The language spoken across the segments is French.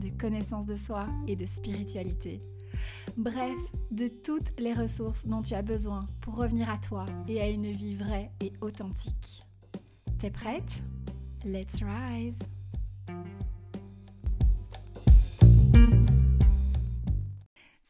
de connaissance de soi et de spiritualité. Bref, de toutes les ressources dont tu as besoin pour revenir à toi et à une vie vraie et authentique. T'es prête? Let's rise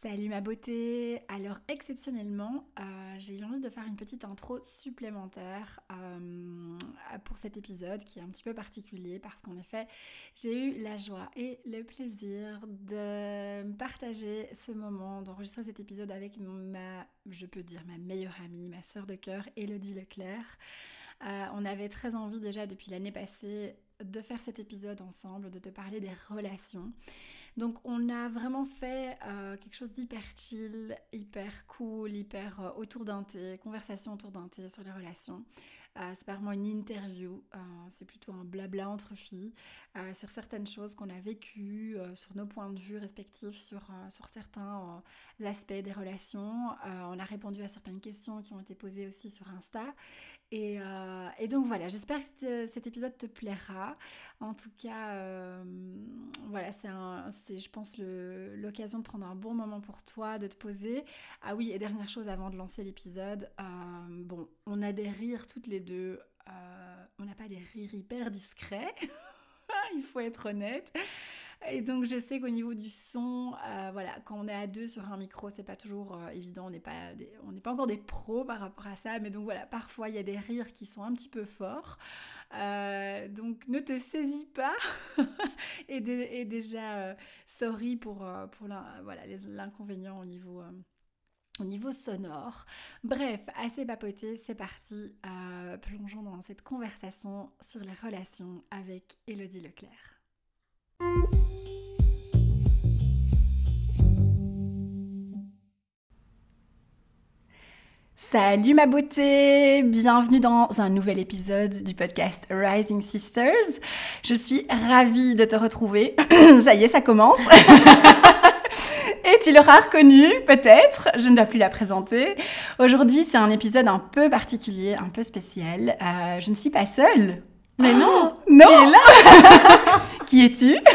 Salut ma beauté Alors exceptionnellement, euh, j'ai eu envie de faire une petite intro supplémentaire euh, pour cet épisode qui est un petit peu particulier parce qu'en effet, j'ai eu la joie et le plaisir de partager ce moment, d'enregistrer cet épisode avec ma, je peux dire, ma meilleure amie, ma sœur de cœur, Elodie Leclerc. Euh, on avait très envie déjà depuis l'année passée de faire cet épisode ensemble, de te parler des relations. Donc on a vraiment fait euh, quelque chose d'hyper chill, hyper cool, hyper euh, autour d'un thé, conversation autour d'un thé sur les relations. Euh, c'est pas vraiment une interview, c'est plutôt un blabla entre filles sur certaines choses qu'on a vécues, sur nos points de vue respectifs, sur, sur certains aspects des relations. on a répondu à certaines questions qui ont été posées aussi sur Insta. Et, et donc voilà, j'espère que cet épisode te plaira. En tout cas, voilà, c'est je pense, l'occasion de prendre un bon moment pour toi, de te poser. Ah oui, et dernière chose avant de lancer l'épisode, euh, bon, on a des rires toutes les deux. Euh, on n'a pas des rires hyper discrets, il faut être honnête. Et donc je sais qu'au niveau du son, euh, voilà, quand on est à deux sur un micro, c'est pas toujours évident, on n'est pas, on n'est pas encore des pros par rapport à ça, mais donc voilà, parfois il y a des rires qui sont un petit peu forts. Euh, donc ne te saisis pas et, déjà euh, sorry pour, euh, pour l'inconvénient au niveau au niveau sonore. Bref, assez papoté, c'est parti. plongeons dans cette conversation sur les relations avec Elodie Leclerc. Salut ma beauté, bienvenue dans un nouvel épisode du podcast Rising Sisters. Je suis ravie de te retrouver. ça y est, ça commence. Et tu l'auras reconnu, peut-être, je ne dois plus la présenter. Aujourd'hui, c'est un épisode un peu particulier, un peu spécial. Euh, je ne suis pas seule. Mais non Non Qui es-tu?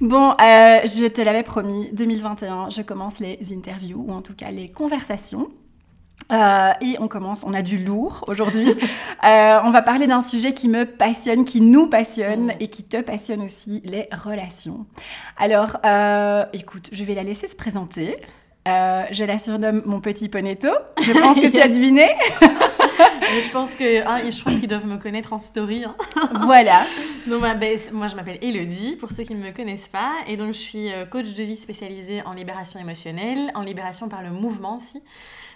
Bon, euh, je te l'avais promis, 2021, je commence les interviews, ou en tout cas les conversations. Euh, et on commence, on a du lourd aujourd'hui. euh, on va parler d'un sujet qui me passionne, qui nous passionne et qui te passionne aussi, les relations. Alors, euh, écoute, je vais la laisser se présenter. Je la surnomme mon petit ponetto. Je pense que tu as deviné. je pense que hein, je pense qu'ils doivent me connaître en story. Hein. voilà. Donc ben, moi je m'appelle Elodie pour ceux qui ne me connaissent pas et donc je suis coach de vie spécialisée en libération émotionnelle, en libération par le mouvement aussi.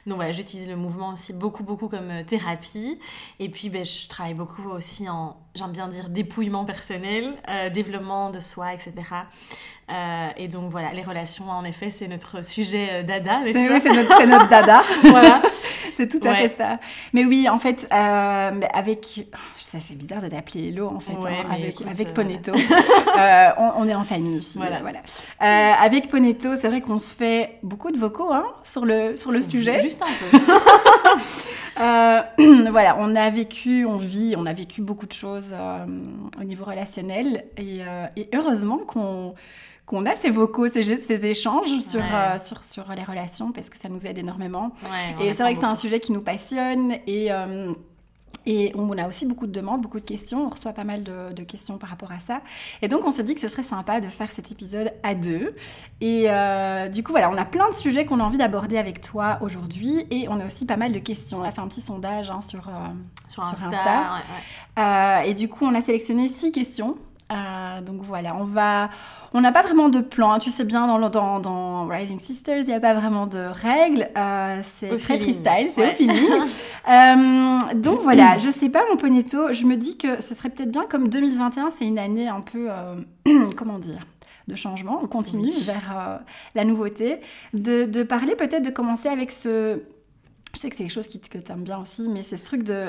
Donc voilà, j'utilise le mouvement aussi beaucoup, beaucoup comme euh, thérapie. Et puis, ben, je travaille beaucoup aussi en, j'aime bien dire, dépouillement personnel, euh, développement de soi, etc. Euh, et donc voilà, les relations, en effet, c'est notre sujet dada. C'est notre, notre, dada. voilà. c'est tout à fait ça. Mais oui, en fait, avec. Ça fait bizarre de t'appeler Hello, en fait, hein, avec, avec Ponetto. on, est en famille ici. Voilà. voilà. avec Ponetto, c'est vrai qu'on se fait beaucoup de vocaux hein, sur, le, sur le sujet. Juste un peu. Euh, voilà, on a vécu, on vit, on a vécu beaucoup de choses euh, au niveau relationnel et, euh, heureusement qu'on qu'on a ces vocaux, ces, ces échanges sur, sur, sur les relations parce que ça nous aide énormément. et c'est vrai que c'est un sujet qui nous passionne et et on a aussi beaucoup de demandes, beaucoup de questions. On reçoit pas mal de, questions par rapport à ça. Et donc, on s'est dit que ce serait sympa de faire cet épisode à deux. Et euh, du coup, voilà, on a plein de sujets qu'on a envie d'aborder avec toi aujourd'hui. Et on a aussi pas mal de questions. On a fait un petit sondage hein, sur, euh, sur, Insta. Euh, et du coup, on a sélectionné six questions Euh, donc voilà, on va, on n'a pas vraiment de plan. hein. Tu sais bien dans, le- dans, dans Rising Sisters, il n'y a pas vraiment de règles. Euh, c'est très feeling. freestyle, c'est Ouais. au feeling. Euh, donc voilà, je sais pas mon ponetto. Je me dis que ce serait peut-être bien comme 2021, c'est une année un peu, euh, comment dire, de changement. On continue Oui. vers la nouveauté, de, de parler peut-être de commencer avec ce je sais que c'est quelque chose qui, que tu aimes bien aussi, mais c'est ce truc de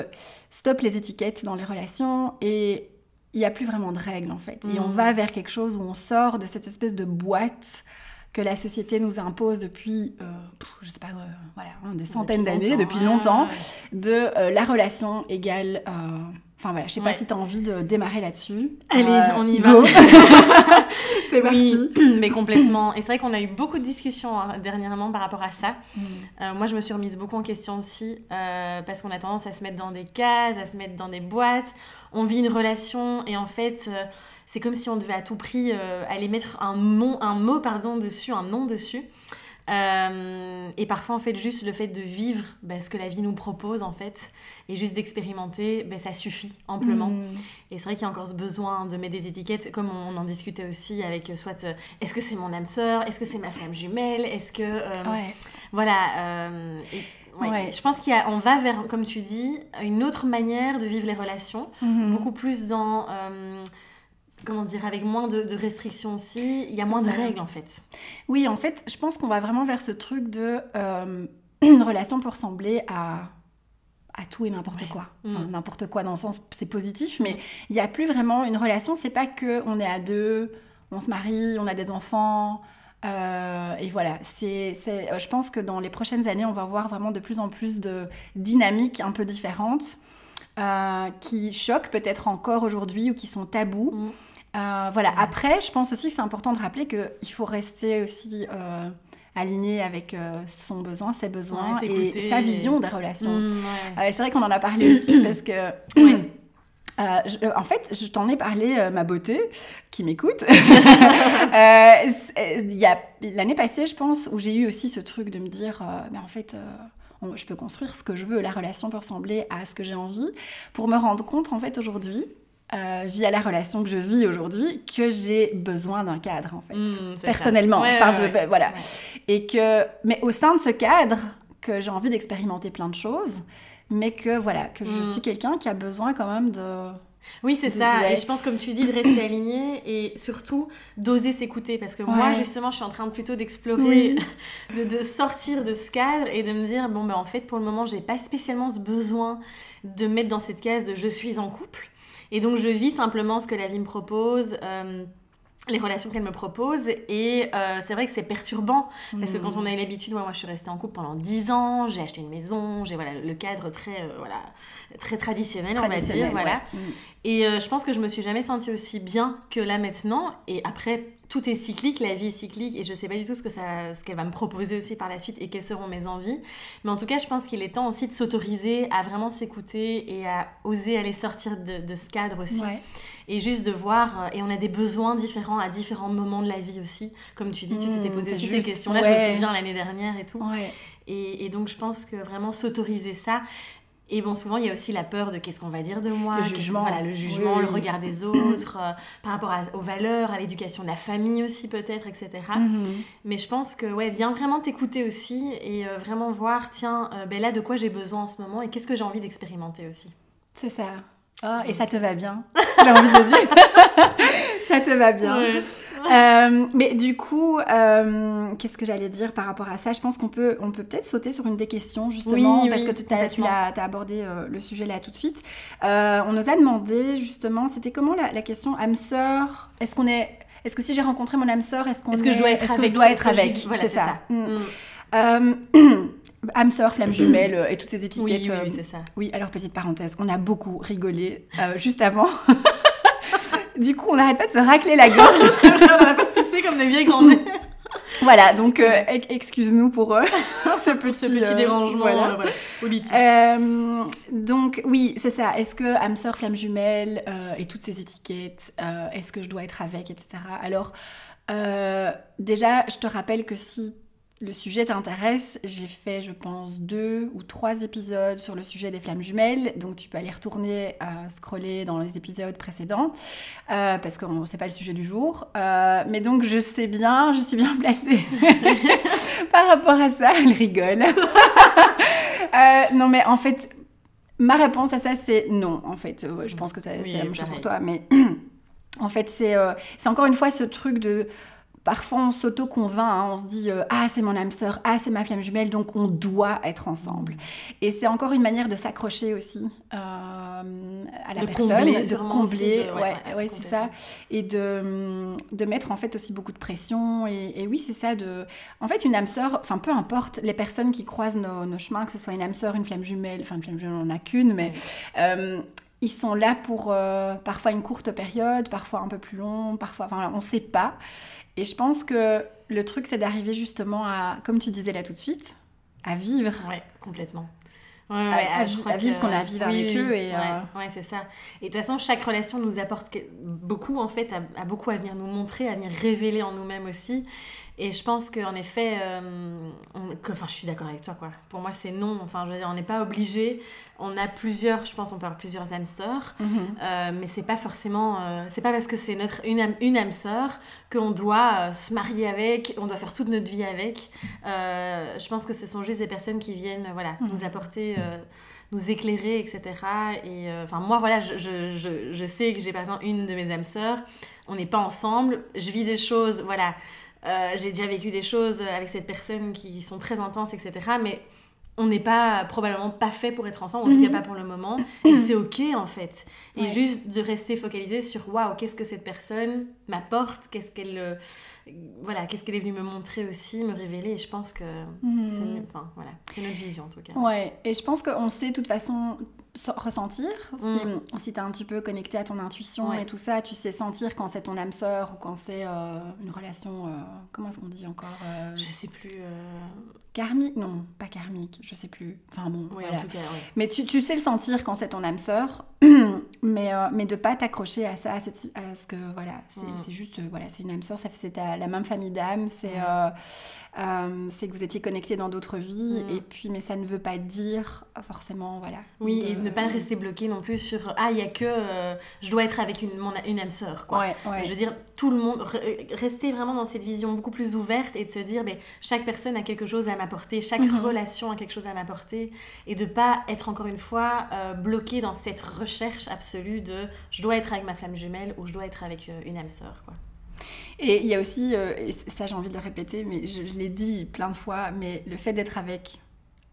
stop les étiquettes dans les relations et il n'y a plus vraiment de règles en fait. Et on Mhm. va vers quelque chose où on sort de cette espèce de boîte que la société nous impose depuis, euh, je sais pas, euh, voilà, hein, des centaines d'années, depuis longtemps, ouais, ouais. de euh, la relation égale. Enfin voilà, je sais pas si tu as envie de démarrer là-dessus. Allez, Euh, on y va. c'est parti. Oui, mais complètement. Et c'est vrai qu'on a eu beaucoup de discussions hein, dernièrement par rapport à ça. Mm. Euh, moi, je me suis remise beaucoup en question aussi, euh, parce qu'on a tendance à se mettre dans des cases, à se mettre dans des boîtes. On vit une relation et en fait, c'est comme si on devait à tout prix aller mettre un, nom, un mot pardon, dessus, un nom dessus. Euh, et parfois, en fait, juste le fait de vivre bah, ce que la vie nous propose, en fait, et juste d'expérimenter, bah, ça suffit amplement. Mm. Et c'est vrai qu'il y a encore ce besoin de mettre des étiquettes, comme on en discutait aussi avec euh, soit euh, est-ce que c'est mon âme sœur, est-ce que c'est ma flamme jumelle, est-ce que euh, Ouais. voilà. et- ouais. Ouais. Je pense qu'on va vers, comme tu dis, une autre manière de vivre les relations, Mhm. beaucoup plus dans euh, comment dire, avec moins de, de restrictions aussi. Il y a moins de règles en fait. Oui, en fait, je pense qu'on va vraiment vers ce truc de euh, une relation peut ressembler à à tout et n'importe Ouais. quoi. Enfin, Mm. n'importe quoi dans le sens c'est positif, mais il n'y a plus vraiment une relation. C'est pas que on est à deux, on se marie, on a des enfants. euh, et voilà, c'est, euh, je pense que dans les prochaines années, on va voir vraiment de plus en plus de dynamiques un peu différentes euh, qui choquent peut-être encore aujourd'hui ou qui sont tabous. Mm. Euh, voilà. Après, je pense aussi que c'est important de rappeler qu'il faut rester aussi euh, aligné avec euh, son besoin, ses besoins Ouais, et sa vision des relations. Mm, ouais. C'est vrai qu'on en a parlé aussi parce que. Euh, je- en fait, je t'en ai parlé, euh, ma beauté, qui m'écoute. Euh, c'est- il y a l'année passée, je pense, où j'ai eu aussi ce truc de me dire, mais en fait, on- je peux construire ce que je veux, la relation peut ressembler à ce que j'ai envie, pour me rendre compte, en fait, aujourd'hui, euh, via la relation que je vis aujourd'hui, que j'ai besoin d'un cadre, en fait. Mm, ça. Personnellement, Ouais, je parle ouais, de, ouais. voilà. Et que, mais au sein de ce cadre, que j'ai envie d'expérimenter plein de choses, mais que voilà, que je Mm. suis quelqu'un qui a besoin quand même de. Oui, c'est ça. Et je pense, comme tu dis, de rester aligné et surtout d'oser s'écouter. Parce que moi, justement, je suis en train plutôt d'explorer, Oui. de, de sortir de ce cadre et de me dire bon, ben en fait, pour le moment, j'ai pas spécialement ce besoin de me mettre dans cette case de je suis en couple. Et donc, je vis simplement ce que la vie me propose. euh, les relations qu'elle me propose et euh, c'est vrai que c'est perturbant parce que quand on a eu l'habitude ouais, moi je suis restée en couple pendant 10 ans j'ai acheté une maison j'ai voilà le cadre très euh, voilà très traditionnel, on va dire voilà. Mm. et euh, je pense que je me suis jamais sentie aussi bien que là maintenant. Et après, tout est cyclique, la vie est cyclique, et je sais pas du tout ce que ça, ce qu'elle va me proposer aussi par la suite et quelles seront mes envies. Mais en tout cas, je pense qu'il est temps aussi de s'autoriser à vraiment s'écouter et à oser aller sortir de, de ce cadre aussi. Ouais. Et juste de voir, euh, et on a des besoins différents à différents moments de la vie aussi. Comme tu dis, tu t'étais Mm, posé aussi juste, ces questions-là, je me souviens l'année dernière et tout. Ouais. Et, et donc, je pense que vraiment s'autoriser ça. Et bon, souvent, il y a aussi la peur de qu'est-ce qu'on va dire de moi, Le jugement. Voilà, le jugement, Oui, le regard des autres, euh, par rapport à- aux valeurs, à l'éducation de la famille aussi, peut-être, etc. Mhm. Mais je pense que, ouais, viens vraiment t'écouter aussi et euh, vraiment voir, tiens, euh, ben là, de quoi j'ai besoin en ce moment et qu'est-ce que j'ai envie d'expérimenter aussi. C'est ça. Ah, et ça te va bien, j'ai envie de dire. ça te va bien? Euh, mais du coup, euh, qu'est-ce que j'allais dire par rapport à ça? Je pense qu'on peut, on peut peut-être sauter sur une des questions, justement, Oui, parce oui, que tu t'as abordé euh, le sujet là tout de suite. On nous a demandé, justement, c'était comment la, la question âme sœur? Est-ce qu'on est. Est-ce que si j'ai rencontré mon âme sœur, est-ce qu'on Est-ce que je dois être avec dois être avec? Voilà, C'est ça. ça. Mm. Mm. Euh, âme sœur, flamme jumelle et toutes ces étiquettes. Oui, oui, oui, c'est ça. oui, alors petite parenthèse, on a beaucoup rigolé euh, juste avant. du coup, on n'arrête pas de se racler la gorge. tu sais, comme des vieilles grand-mères. voilà, donc euh, ex- excuse-nous pour euh, ce petit, Ce petit euh, dérangement voilà. donc oui, c'est ça. Est-ce que âme sœur, flamme jumelle et toutes ces étiquettes, est-ce que je dois être avec, etc. Alors déjà, je te rappelle que si le sujet t'intéresse, j'ai fait, je pense, deux ou trois épisodes sur le sujet des flammes jumelles. Donc, tu peux aller retourner à scroller dans les épisodes précédents euh, parce que c'est pas le sujet du jour. Euh, mais donc, je sais bien, je suis bien placée par rapport à ça. Elle rigole. Euh, non, mais en fait, ma réponse à ça, c'est non. En fait, je pense que c'est la même chose pour toi, mais en fait, c'est encore une fois ce truc de Parfois, on s'auto-convainc, hein, on se dit euh, Ah, c'est mon âme sœur, ah, c'est ma flamme jumelle, donc on doit être ensemble. Et c'est encore une manière de s'accrocher aussi euh, à la personne, de combler, ouais, ouais, c'est ça, et de, de mettre en fait aussi beaucoup de pression. Et, oui, c'est ça, de. En fait, une âme sœur, enfin, peu importe les personnes qui croisent nos, chemins, que ce soit une âme sœur, une flamme jumelle, enfin, une flamme jumelle, on n'en a qu'une, mais. Euh, ils sont là pour parfois une courte période, parfois un peu plus long, parfois, enfin, on ne sait pas. Et je pense que le truc, c'est d'arriver justement à, comme tu disais là tout de suite, à vivre. Ouais, complètement. Ouais, à, vivre ce qu'on a à vivre avec eux. Et, euh, ouais, c'est ça. Et de toute façon, chaque relation nous apporte beaucoup, en fait, a, beaucoup à venir nous montrer, à venir révéler en nous-mêmes aussi. Et je pense qu'en effet, euh, enfin, je suis d'accord avec toi, quoi. Pour moi, c'est non. Enfin, je veux dire, on n'est pas obligé. On a plusieurs, je pense, on peut avoir plusieurs âmes sœurs, mhm. euh, mais c'est pas forcément, euh, c'est pas parce que c'est notre une âme, une âme sœur qu'on doit se marier avec, on doit faire toute notre vie avec. je pense que ce sont juste des personnes qui viennent, voilà, mhm. nous apporter nous éclairer, etc. Et enfin, moi, voilà, je, je, je, sais que j'ai par exemple une de mes âmes sœurs, on n'est pas ensemble, je vis des choses, voilà, euh, j'ai déjà vécu des choses avec cette personne qui sont très intenses, etc. Mais on n'est pas probablement pas fait pour être ensemble, en tout cas mhm. pas pour le moment. Et c'est ok en fait. Et juste de rester focalisé sur waouh, qu'est-ce que cette personne m'apporte, qu'est-ce qu'elle euh, voilà, qu'est-ce qu'elle est venue me montrer aussi, me révéler. Et je pense que mhm. c'est enfin, voilà, notre vision en tout cas. Ouais, et je pense qu'on sait de toute façon ressentir. Si, mm. si tu es un petit peu connecté à ton intuition et tout ça, tu sais sentir quand c'est ton âme sœur ou quand c'est euh, une relation. Euh, comment est-ce qu'on dit encore euh, Je sais plus. Karmique? Non, pas karmique, je sais plus. Enfin bon, voilà. en tout cas, Mais tu, tu, sais le sentir quand c'est ton âme sœur, mais, mais de pas t'accrocher à ça, à, ce que voilà, c'est mm. juste, voilà, c'est une âme sœur, c'est la même famille d'âmes, c'est euh, c'est que vous étiez connecté dans d'autres vies, mm. et puis, mais ça ne veut pas dire forcément, voilà. Oui, et ne pas rester bloqué non plus sur ah, il y a que euh, je dois être avec une, mon, une âme sœur, quoi. Je veux dire, tout le monde, rester vraiment dans cette vision beaucoup plus ouverte et de se dire, mais chaque personne a quelque chose à m'apporter, chaque mm-hmm. relation a quelque chose à m'apporter, et de pas être encore une fois euh, bloqué dans cette recherche absolue de je dois être avec ma flamme jumelle ou je dois être avec une âme sœur, quoi. Et il y a aussi, euh, et ça j'ai envie de le répéter, mais je, l'ai dit plein de fois, mais le fait d'être avec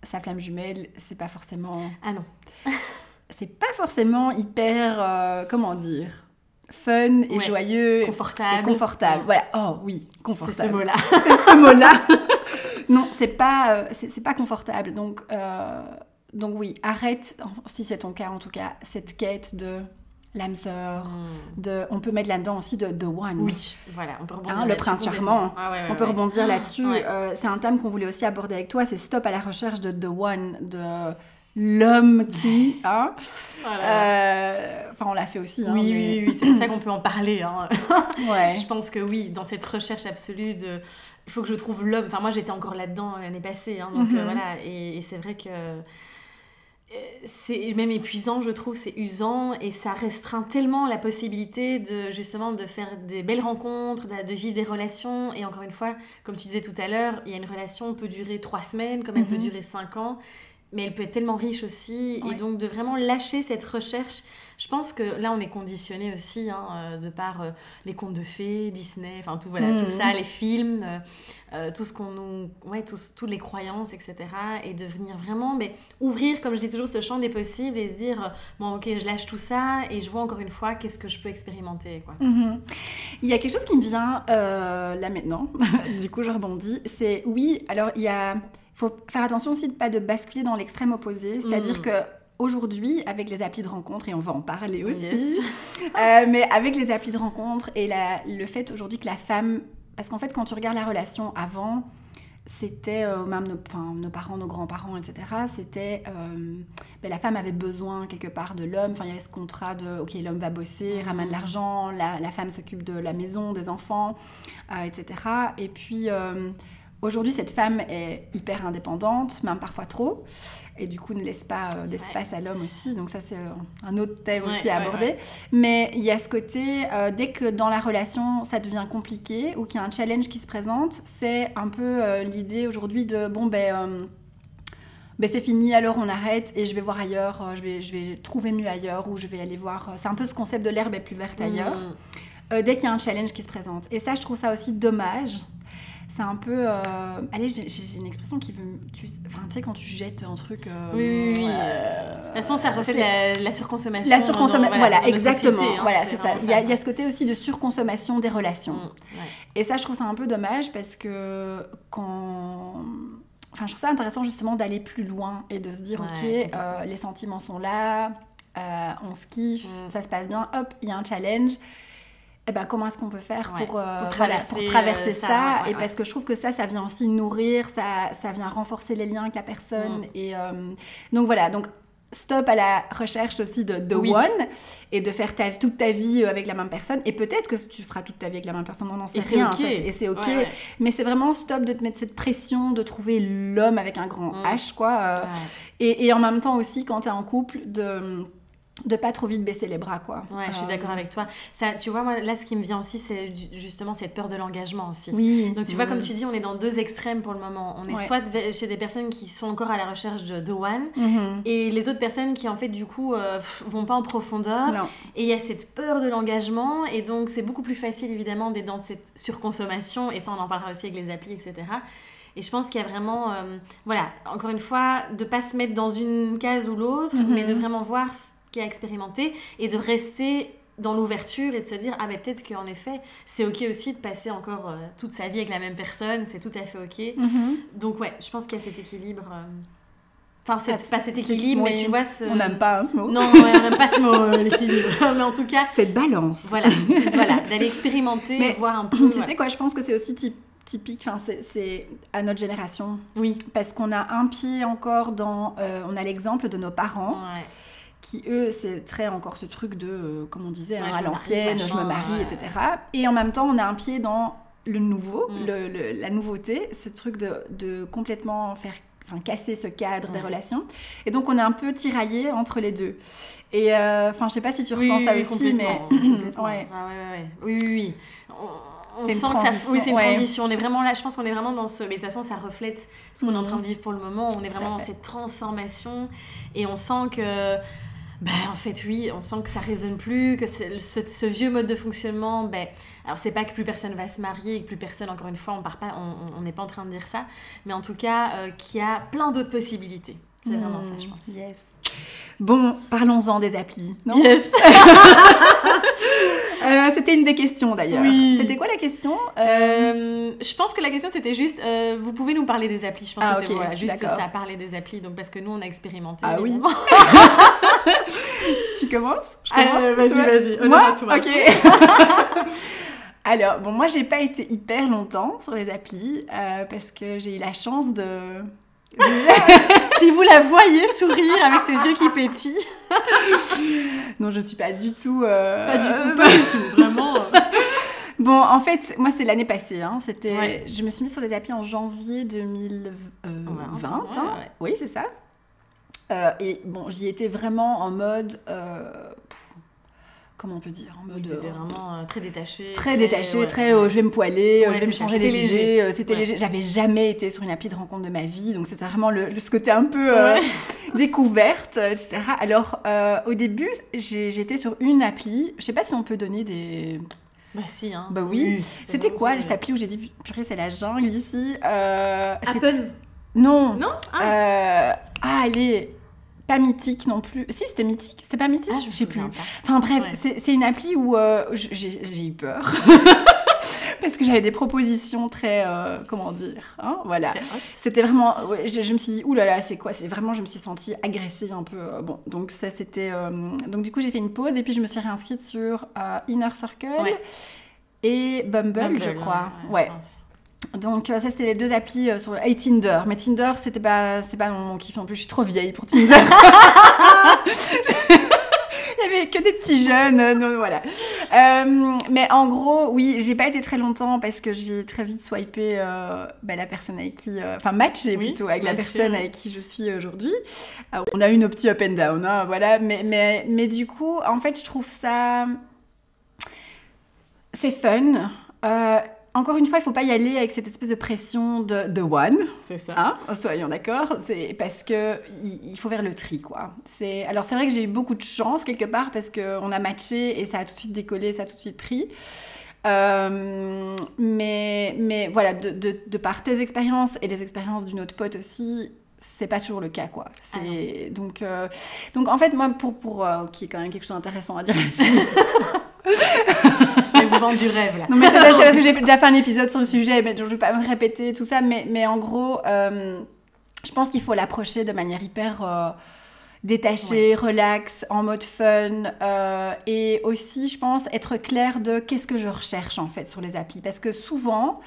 sa flamme jumelle, c'est pas forcément. Ah non. c'est pas forcément hyper, euh, comment dire, fun et joyeux. Confortable. Et confortable. Voilà. Oh oui, confortable. C'est ce mot-là. c'est ce mot-là. non, c'est pas, euh, c'est pas confortable. Donc, donc oui, arrête, si c'est ton cas en tout cas, cette quête de l'âme sœur, hmm. de, on peut mettre là-dedans aussi de The One. Oui, voilà, on peut rebondir hein, Le prince charmant, ah on peut rebondir ah, là-dessus. Euh, c'est un thème qu'on voulait aussi aborder avec toi, c'est stop à la recherche de The One, de l'homme qui... Hein, euh, enfin, on l'a fait aussi. Hein, oui, oui, oui, c'est pour ça qu'on peut en parler. Hein. ouais. Je pense que oui, dans cette recherche absolue de... Il faut que je trouve l'homme. Enfin, moi, j'étais encore là-dedans l'année passée. Hein, donc, euh, mhm. voilà. et c'est vrai que c'est même épuisant, je trouve, c'est usant et ça restreint tellement la possibilité de justement de faire des belles rencontres, de, vivre des relations. Et encore une fois, comme tu disais tout à l'heure, il y a une relation peut durer trois semaines, comme elle peut mhm. durer cinq ans mais elle peut être tellement riche aussi. Et donc de vraiment lâcher cette recherche. Je pense que là, on est conditionné aussi hein, euh, de par euh, les contes de fées, Disney, enfin tout, voilà, tout mhm. ça, les films, euh, tout ce qu'on nous. Ouais, tous, toutes les croyances, etc. Et de venir vraiment mais, ouvrir, comme je dis toujours, ce champ des possibles et se dire bon, ok, je lâche tout ça et je vois encore une fois qu'est-ce que je peux expérimenter. Quoi. Mhm. Il y a quelque chose qui me vient là maintenant, du coup, je rebondis. C'est oui, alors il y a faut faire attention aussi de pas de basculer dans l'extrême opposé, c'est-à-dire mm. que aujourd'hui, avec les applis de rencontre, et on va en parler aussi, euh, mais avec les applis de rencontre et la, le fait aujourd'hui que la femme, parce qu'en fait, quand tu regardes la relation avant, c'était euh, même nos, enfin, nos parents, nos grands-parents, etc. C'était euh, ben, la femme avait besoin quelque part de l'homme. Enfin, il y avait ce contrat de ok, l'homme va bosser, ramène mm. l'argent, la, la, femme s'occupe de la maison, des enfants, etc. Et puis aujourd'hui, cette femme est hyper indépendante, même parfois trop, et du coup ne laisse pas euh, d'espace à l'homme aussi. Donc ça, c'est euh, un autre thème Ouais, aussi à ouais, aborder. Mais il y a ce côté, euh, dès que dans la relation, ça devient compliqué ou qu'il y a un challenge qui se présente, c'est un peu l'idée aujourd'hui de, bon, ben... ben c'est fini, alors on arrête et je vais voir ailleurs, je vais, je vais trouver mieux ailleurs ou je vais aller voir. C'est un peu ce concept de l'herbe est plus verte ailleurs Mm. dès qu'il y a un challenge qui se présente. Et ça, je trouve ça aussi dommage. C'est un peu. euh, Allez, j'ai une expression qui veut. Tu... Enfin, tu sais, quand tu jettes un truc. euh, Oui, oui, oui. euh, De toute façon, ça c'est- la, la surconsommation. La surconsommation, voilà, exactement. sociétés, hein, voilà, c'est ça. Il y, a, il y a ce côté aussi de surconsommation des relations. Mm, ouais. Et ça, je trouve ça un peu dommage parce que quand. Enfin, je trouve ça intéressant justement d'aller plus loin et de se dire, Ouais, ok, les sentiments sont là, on se kiffe, Mm. ça se passe bien, hop, il y a un challenge. Eh ben, comment est-ce qu'on peut faire Ouais, pour, euh, pour traverser, pour traverser euh, ça, ça, ouais, ouais, Et parce que je trouve que ça, ça vient aussi nourrir, ça, ça vient renforcer les liens avec la personne. Mm. Et euh, donc voilà, donc stop à la recherche aussi de The Oui. One et de faire ta, toute ta vie avec la même personne. Et peut-être que tu feras toute ta vie avec la même personne, on n'en sait Et c'est rien. ok. ça, c'est- et c'est ok. Ouais, ouais. Mais c'est vraiment stop de te mettre cette pression de trouver l'homme avec un grand Mm. H, quoi. et, et en même temps aussi, quand t'es en couple, de de pas trop vite baisser les bras, quoi. Ouais, je suis Euh, d'accord avec toi. Ça, tu vois, moi, là, ce qui me vient aussi, c'est justement cette peur de l'engagement aussi. Oui. Donc tu vois, Mm. comme tu dis, on est dans deux extrêmes pour le moment. On est Ouais. soit chez des personnes qui sont encore à la recherche de, de one, Mhm. et les autres personnes qui, en fait, du coup, euh, vont pas en profondeur. Non. Et il y a cette peur de l'engagement, et donc c'est beaucoup plus facile, évidemment, d'être dans cette surconsommation, et ça, on en parlera aussi avec les applis, etc. Et je pense qu'il y a vraiment, euh, voilà, encore une fois, de pas se mettre dans une case ou l'autre, Mhm. mais de vraiment voir y a à expérimenter, et de rester dans l'ouverture et de se dire ah mais peut-être qu'en effet c'est ok aussi de passer encore euh, toute sa vie avec la même personne c'est tout à fait ok Mhm. donc ouais je pense qu'il y a cet équilibre euh, enfin c'est Ah, pas cet équilibre mais tu vois ce... On n'aime pas hein, ce mot. non ouais, on n'aime pas ce mot euh, l'équilibre mais en tout cas Cette balance. voilà, voilà d'aller expérimenter, Mais voir un peu. Tu sais quoi, je pense que c'est aussi typ- typique, enfin c'est- c'est à notre génération, Oui. parce qu'on a un pied encore dans, euh, on a l'exemple de nos parents, Ouais. Qui eux, c'est très encore ce truc de, euh, comme on disait, Ouais, hein, à l'ancienne, je me marie, etc. Et en même temps, on a un pied dans le nouveau, Mm. le- le- la nouveauté, ce truc de, de complètement faire, enfin casser ce cadre des relations. Et donc on est un peu tiraillé entre les deux. Et euh, enfin, je sais pas si tu ressens oui, ça oui, aussi, mais. Ouais. Ah ouais, ouais. Oui, oui, oui. On, sent que ça. Oui, c'est une transition. On est vraiment là. Je pense qu'on est vraiment dans ce. Mais de toute façon, ça reflète ce qu'on est en train de vivre pour le moment. On est Tout vraiment dans cette transformation et on sent que. Ben, en fait, oui, on sent que ça résonne plus, que ce, ce vieux mode de fonctionnement, ben, alors c'est pas que plus personne va se marier et que plus personne, encore une fois, on part pas, on- n'est pas en train de dire ça, mais en tout cas, euh, qu'il y a plein d'autres possibilités. C'est vraiment ça, je pense. Yes. Bon, parlons-en des applis. Non? Yes. Euh, C'était une des questions d'ailleurs. Oui. C'était quoi la question Euh, je pense que la question c'était juste, euh, vous pouvez nous parler des applis. Je pense Ah, que c'était ok, voilà, juste ça, parler des applis. Donc parce que nous on a expérimenté. Ah oui. Tu commences? Vas-y, vas-y. Moi? À toi. Ok. Alors, bon, moi, j'ai pas été hyper longtemps sur les applis parce que j'ai eu la chance de. si vous la voyez sourire avec ses yeux qui pétillent, Non, je suis pas du tout. euh, pas du tout, pas du tout, vraiment. euh. Bon, en fait, moi, c'était l'année passée. Hein, c'était... Ouais. Je me suis mise sur les applis en janvier 2020. Ouais, hein. ouais. Oui, c'est ça. Euh, et bon, j'y étais vraiment en mode. euh, pff, comment on peut dire En mode. C'était euh, vraiment euh, très détaché. Très ouais, très ouais. euh, je vais me poiler, Ouais, je vais me changer les c'était léger. idées, c'était léger. J'avais jamais été sur une appli de rencontre de ma vie, donc c'était vraiment le, le- ce côté un peu découverte, etc. Alors au début, j'étais sur une appli, je sais pas si on peut donner des... Bah si, hein. Bah oui. C'était quoi cette appli où j'ai dit, purée, c'est la jungle ici euh, Appen Non. Non? Ah, Euh, ah, est pas mythique non plus. Si, c'était mythique. C'était pas mythique Ah, je sais plus. pas. Enfin bref, Ouais. c'est une appli où euh, j'ai eu peur. Parce que j'avais des propositions très. euh, comment dire hein, Voilà. C'était vraiment. ouais, je, je me suis dit, oulala, c'est quoi? C'est vraiment, je me suis sentie agressée un peu. euh, bon, donc ça, c'était. euh, donc du coup, j'ai fait une pause et puis je me suis réinscrite sur Inner Circle Ouais. et Bumble, Bumble, je hein, crois. je Ouais. Donc euh, ça, c'était les deux applis euh, sur et Tinder. Mais Tinder, c'était pas, c'était pas mon kiff en plus. Je suis trop vieille pour Tinder. Il y avait que des petits jeunes, euh, donc voilà. Euh, mais en gros, oui, j'ai pas été très longtemps parce que j'ai très vite swipé euh, bah, la personne avec qui, euh, enfin matché Oui, plutôt avec la personne avec qui je suis aujourd'hui. On a eu nos petits up and down, hein, voilà. Mais, mais, mais du coup, en fait, je trouve ça, c'est fun. Euh, encore une fois, il faut pas y aller avec cette espèce de pression de, de one. C'est ça. Hein, soyons d'accord, c'est parce que il, il faut faire le tri quoi. C'est alors c'est vrai que j'ai eu beaucoup de chance quelque part parce que on a matché et ça a tout de suite décollé, ça a tout de suite pris. Euh, mais mais voilà de, de, de par tes expériences et les expériences d'une autre pote aussi. C'est pas toujours le cas, quoi. Ah C'est donc en fait moi pour pour euh, qui est quand même quelque chose d'intéressant à dire vous du rêve là. Non, mais parce que j'ai déjà fait un épisode sur le sujet, mais je vais pas me répéter tout ça. Mais, mais en gros, euh, je pense qu'il faut l'approcher de manière hyper euh, détachée, relax, en mode fun. euh, et aussi, je pense, être clair de qu'est-ce que je recherche en fait sur les applis. Parce que souvent,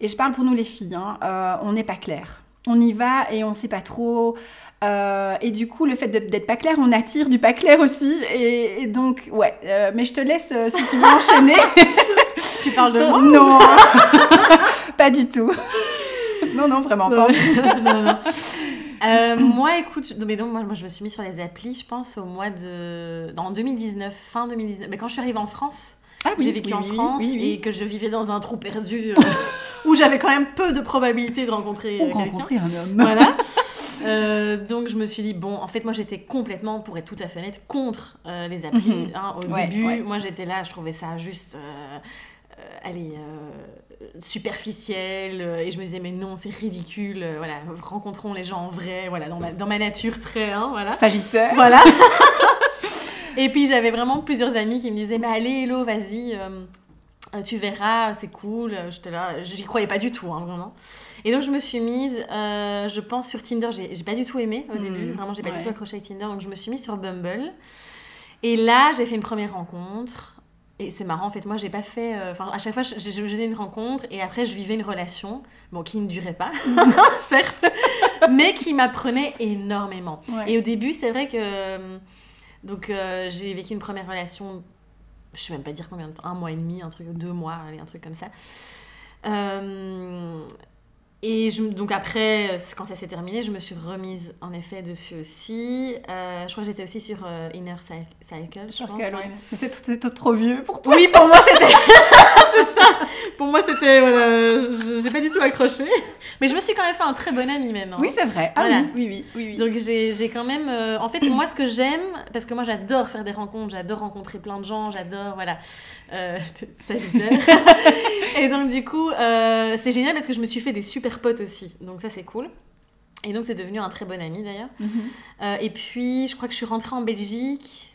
et je parle pour nous les filles, hein, on n'est pas clair. On y va et on sait pas trop. Euh, et du coup, le fait d'être pas clair, on attire du pas clair aussi. Et, et donc, ouais. euh, mais je te laisse, euh, si tu veux enchaîner. Tu parles de moi Non, pas du tout. Non, non, vraiment pas. non, non. Moi, écoute, je- mais donc, moi, moi, je me suis mise sur les applis, je pense, au mois de. En 2019, fin 2019. Mais quand je suis arrivée en France, Ah j'ai vécu en France oui, oui. et que je vivais dans un trou perdu euh, où j'avais quand même peu de probabilité de rencontrer Ou rencontrer un homme. Voilà. Euh, donc je me suis dit, bon, en fait, moi j'étais complètement, pour être tout à fait honnête, contre euh, les applis. Mhm. hein. Au Ouais, début, ouais. moi j'étais là, je trouvais ça juste, allez, euh, superficiel. euh, et je me disais, mais non, c'est ridicule. euh, voilà, rencontrons les gens en vrai, voilà, dans ma, dans ma nature très, hein, voilà. Sagittaire. Voilà. et puis j'avais vraiment plusieurs amis qui me disaient bah allez Hello, vas-y, euh, euh, tu verras, c'est cool. J'étais là, j'y croyais pas du tout, hein, vraiment. Et donc je me suis mise, euh, je pense sur Tinder, j'ai j'ai pas du tout aimé au Mhm, début, vraiment j'ai pas du tout accroché avec Tinder, donc je me suis mise sur Bumble. Et là j'ai fait une première rencontre. Et c'est marrant, en fait, moi j'ai pas fait. euh, Enfin, à chaque fois, je, je- je faisais une rencontre et après je vivais une relation, bon, qui ne durait pas, certes, mais qui m'apprenait énormément. Ouais. Et au début, c'est vrai que. Donc, euh, j'ai vécu une première relation, je sais même pas dire combien de temps, un mois et demi, un truc, deux mois, allez, un truc comme ça. Euh, et je, donc après, quand ça s'est terminé, je me suis remise en effet dessus aussi. Euh, je crois que j'étais aussi sur euh, Inner Cy- Cycle, je Sur pense. ouais. C'est trop vieux pour toi. Oui, pour moi c'était. c'est ça. Pour moi c'était. Voilà, j'ai pas du tout accroché. Mais je me suis quand même fait un très bon ami maintenant. Oui, c'est vrai. Ah Voilà. oui, oui, oui. Donc j'ai j'ai quand même... euh, en fait, moi, ce que j'aime, parce que moi, j'adore faire des rencontres, j'adore rencontrer plein de gens, j'adore... Voilà. Euh, Sagittaire. et donc, du coup, euh, c'est génial parce que je me suis fait des super potes aussi. Donc ça, c'est cool. Et donc, c'est devenu un très bon ami, d'ailleurs. Mhm. Euh, et puis, je crois que je suis rentrée en Belgique.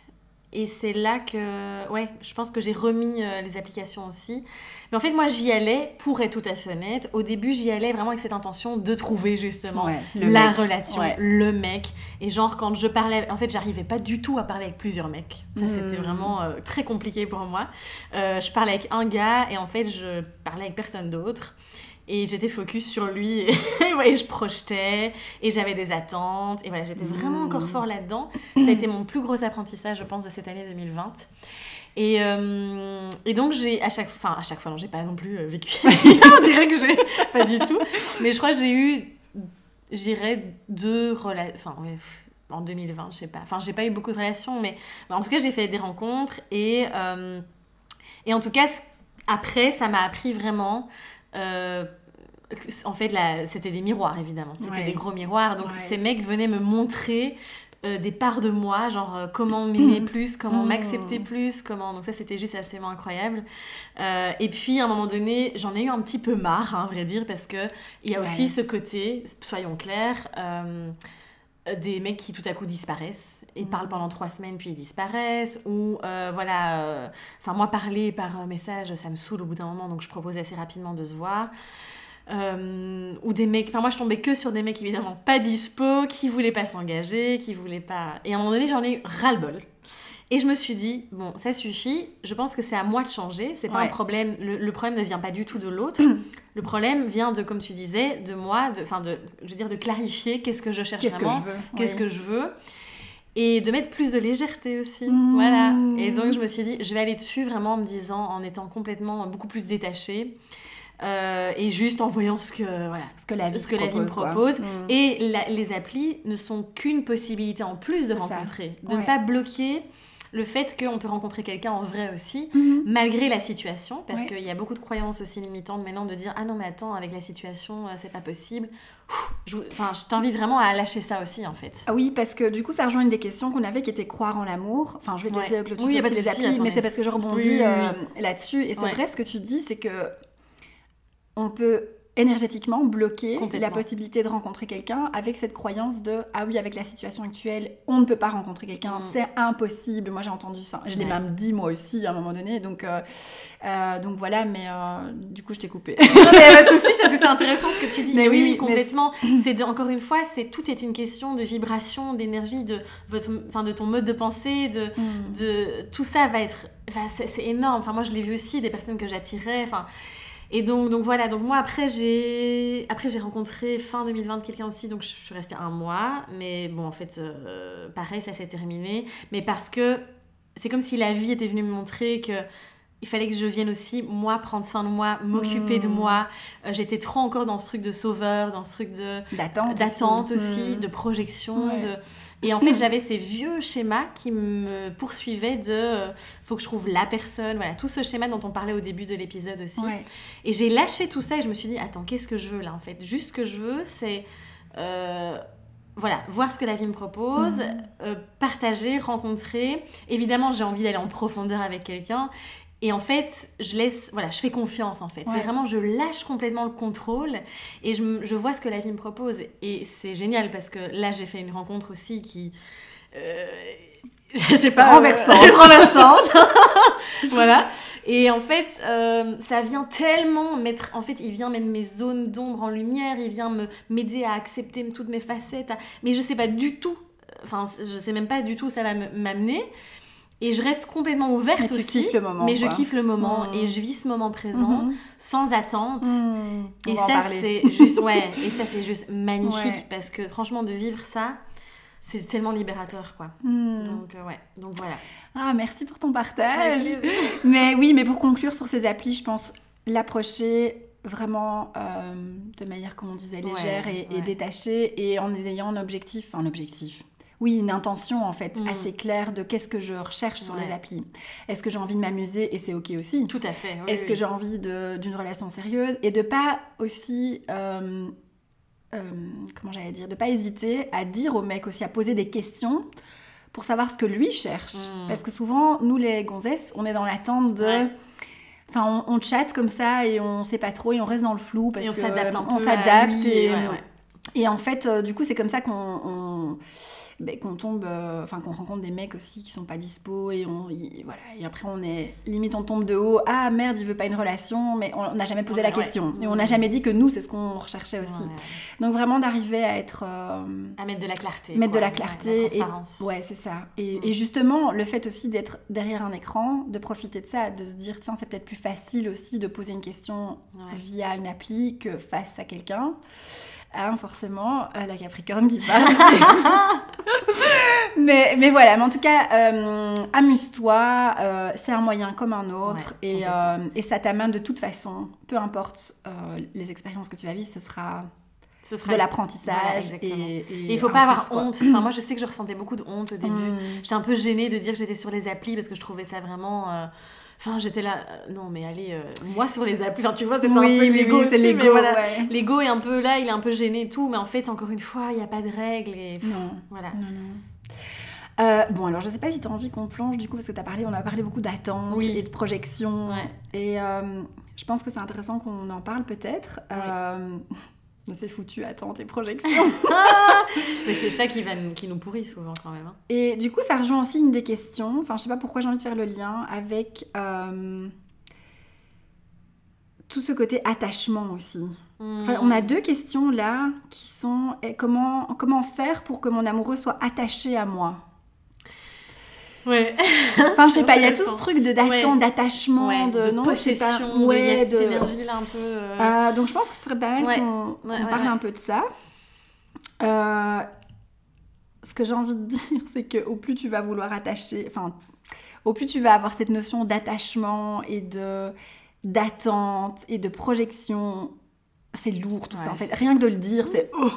Et c'est là que, ouais, je pense que j'ai remis euh, les applications aussi. Mais en fait, moi, j'y allais, pour être tout à fait honnête, au début, j'y allais vraiment avec cette intention de trouver justement Ouais, la mec. relation, Ouais. le mec. Et genre, quand je parlais, en fait, j'arrivais pas du tout à parler avec plusieurs mecs. Ça, Mm. c'était vraiment euh, très compliqué pour moi. Euh, je parlais avec un gars et en fait, je parlais avec personne d'autre. Et j'étais focus sur lui et, ouais, je projetais et j'avais des attentes. Et voilà, j'étais vraiment Mm. encore fort là-dedans. Ça a été mon plus gros apprentissage, je pense, de cette année 2020. Et, euh, et donc, j'ai à chaque fois, enfin, à chaque fois, non, j'ai pas non plus euh, vécu. On dirait que j'ai pas du tout. Mais je crois que j'ai eu, j'irais, deux relations. Enfin, ouais, en 2020, je sais pas. Enfin, j'ai pas eu beaucoup de relations, mais mais en tout cas, j'ai fait des rencontres. Et, euh, et en tout cas, après, ça m'a appris vraiment. Euh, en fait, c'était des miroirs, évidemment. C'était Ouais. des gros miroirs. Donc, Ouais. ces mecs venaient me montrer euh, des parts de moi, genre euh, comment m'aimer plus, comment Mm. m'accepter plus, comment. Donc, ça, c'était juste absolument incroyable. Euh, et puis, à un moment donné, j'en ai eu un petit peu marre, hein, à vrai dire, parce que il y a aussi ce côté, soyons clairs, des mecs qui tout à coup disparaissent. Et Mm. parlent pendant trois semaines puis ils disparaissent ou euh, voilà euh, enfin moi parler par euh, message ça me saoule au bout d'un moment donc je propose assez rapidement de se voir. Euh, ou des mecs enfin moi je tombais que sur des mecs évidemment pas dispo qui voulaient pas s'engager qui voulaient pas et à un moment donné j'en ai eu ras le bol et je me suis dit, bon, ça suffit, je pense que c'est à moi de changer, c'est pas un problème, le, le problème ne vient pas du tout de l'autre, le problème vient de, comme tu disais, de moi, de, enfin, de, je veux dire, de clarifier qu'est-ce que je cherche que vraiment, qu'est-ce Oui. que je veux. et de mettre plus de légèreté aussi. Voilà. Et donc je me suis dit, je vais aller dessus vraiment en me disant, en étant complètement beaucoup plus détachée. Euh, et juste en voyant ce que, voilà, ce que la vie, ce que la vie me propose. Et les applis ne sont qu'une possibilité en plus de rencontrer. De ne pas bloquer le fait qu'on peut rencontrer quelqu'un en vrai aussi, mhm. malgré la situation, parce qu'il y a beaucoup de croyances aussi limitantes maintenant de dire ah non mais attends avec la situation euh, c'est pas possible. je, enfin, je t'invite vraiment à lâcher ça aussi en fait. Ah oui parce que du coup ça rejoint une des questions qu'on avait qui était croire en l'amour. Enfin je vais te laisser clôturer oui, les applis, mais c'est parce que je rebondis euh, là-dessus et c'est vrai ce que tu dis c'est que on peut énergétiquement bloquer la possibilité de rencontrer quelqu'un avec cette croyance de ah oui avec la situation actuelle on ne peut pas rencontrer quelqu'un mm. c'est impossible. Moi j'ai entendu ça. Je l'ai même dit moi aussi à un moment donné. Donc euh, euh, donc voilà mais euh, du coup je t'ai coupé. Non mais pas de souci parce que c'est intéressant ce que tu dis. Mais, oui, oui, complètement. c'est encore une fois c'est tout est une question de vibration d'énergie de votre enfin de ton mode de pensée de mm. de tout ça va être c'est énorme. Enfin moi je l'ai vu aussi des personnes que j'attirais. Enfin et donc, voilà, donc moi après j'ai après j'ai rencontré fin 2020 quelqu'un aussi, donc je suis restée un mois, mais bon en fait euh, pareil ça s'est terminé, mais parce que c'est comme si la vie était venue me montrer que il fallait que je vienne aussi, moi, prendre soin de moi, m'occuper de hmm. moi. Euh, j'étais trop encore dans ce truc de sauveur, dans ce truc de d'attente aussi, hmm. de projection. De... Et en fait, j'avais ces vieux schémas qui me poursuivaient de euh, faut que je trouve la personne, voilà, tout ce schéma dont on parlait au début de l'épisode aussi. Et j'ai lâché tout ça et je me suis dit, attends, qu'est-ce que je veux là en fait? Juste ce que je veux, c'est. Euh, voilà, voir ce que la vie me propose, hmm. partager, rencontrer. Évidemment, j'ai envie d'aller en profondeur avec quelqu'un. Et en fait, je laisse, voilà, je fais confiance en fait. C'est vraiment, je lâche complètement le contrôle et je, je, vois ce que la vie me propose. Et c'est génial parce que là, j'ai fait une rencontre aussi qui. Euh, je sais pas. Renversante. renversante. voilà. Et en fait, euh, ça vient tellement mettre. En fait, il vient mettre mes zones d'ombre en lumière, il vient m'aider à accepter toutes mes facettes. Mais je sais pas du tout. Enfin, je sais même pas du tout où ça va m'amener. Et je reste complètement ouverte mais aussi. Le moment, mais je kiffe le moment mmh. et je vis ce moment présent mmh. sans attente. Mmh. Et, ça, c'est juste, ouais, et ça, c'est juste magnifique parce que franchement, de vivre ça, c'est tellement libérateur, quoi. Donc, euh, ouais, donc voilà. Ah, merci pour ton partage. mais oui, mais pour conclure sur ces applis, je pense l'approcher vraiment euh, de manière, comme on disait, légère et, et, détachée et en ayant un objectif, un objectif oui, une intention en fait mm. assez claire de qu'est-ce que je recherche sur les applis. Est-ce que j'ai envie de m'amuser et c'est ok aussi. Tout à fait. Est-ce que j'ai envie d'une relation sérieuse et de pas aussi euh, euh, comment j'allais dire, de pas hésiter à dire au mec aussi à poser des questions pour savoir ce que lui cherche. Mm. Parce que souvent, nous les gonzesses, on est dans l'attente de Enfin, on, chatte comme ça et on sait pas trop et on reste dans le flou parce et on s'adapte un peu. On s'adapte et, et, en fait, euh, du coup, c'est comme ça qu'on ben, qu'on tombe, euh, enfin qu'on rencontre des mecs aussi qui sont pas dispo et on, voilà, et après on est, limite on tombe de haut, ah merde il veut pas une relation, mais on n'a jamais posé la question. Et on n'a jamais dit que nous c'est ce qu'on recherchait aussi. Donc vraiment d'arriver à être, euh, à mettre de la clarté, mettre de la clarté, et, ouais c'est ça. Et, mm. et, justement le fait aussi d'être derrière un écran, de profiter de ça, de se dire tiens c'est peut-être plus facile aussi de poser une question via une appli que face à quelqu'un. Ah, forcément, euh, la Capricorne qui parle. mais, mais voilà, mais en tout cas, euh, amuse-toi, euh, c'est un moyen comme un autre, et, et, ça t'amène de toute façon, peu importe les expériences que tu as vivre, ce sera, ce sera de l'apprentissage. et, il faut pas avoir honte. Enfin, moi, je sais que je ressentais beaucoup de honte au début. Mm. J'étais un peu gênée de dire que j'étais sur les applis parce que je trouvais ça vraiment Enfin, j'étais là, euh, non mais allez, euh, moi sur les applis, enfin tu vois, c'est un peu l'ego c'est l'ego, voilà. L'ego est un peu là, il est un peu gêné et tout, mais en fait, encore une fois, il n'y a pas de règles et non, voilà. Euh, bon, alors je sais pas si tu as envie qu'on plonge du coup, parce que as parlé, on a parlé beaucoup d'attente et de projection. Et je pense que c'est intéressant qu'on en parle peut-être. C'est foutu, attends tes projections. Mais c'est ça qui, va, qui nous pourrit souvent quand même. Hein. Et du coup, ça rejoint aussi une des questions. Enfin, je sais pas pourquoi j'ai envie de faire le lien avec euh, tout ce côté attachement aussi. Enfin, on a hmm. deux questions là qui sont eh, comment, comment faire pour que mon amoureux soit attaché à moi? Ouais. Enfin, je sais pas, il y a tout ce truc de d'attente, d'attachement, de, non, possession, de, ouais, cette énergie là un peu. Euh. Euh, donc je pense que ce serait pas mal qu'on parle un peu de ça. Euh, ce que j'ai envie de dire, c'est que au plus tu vas vouloir attacher, enfin, au plus tu vas avoir cette notion d'attachement et de d'attente et de projection, c'est lourd tout ça. En fait, rien que de le dire, c'est oh,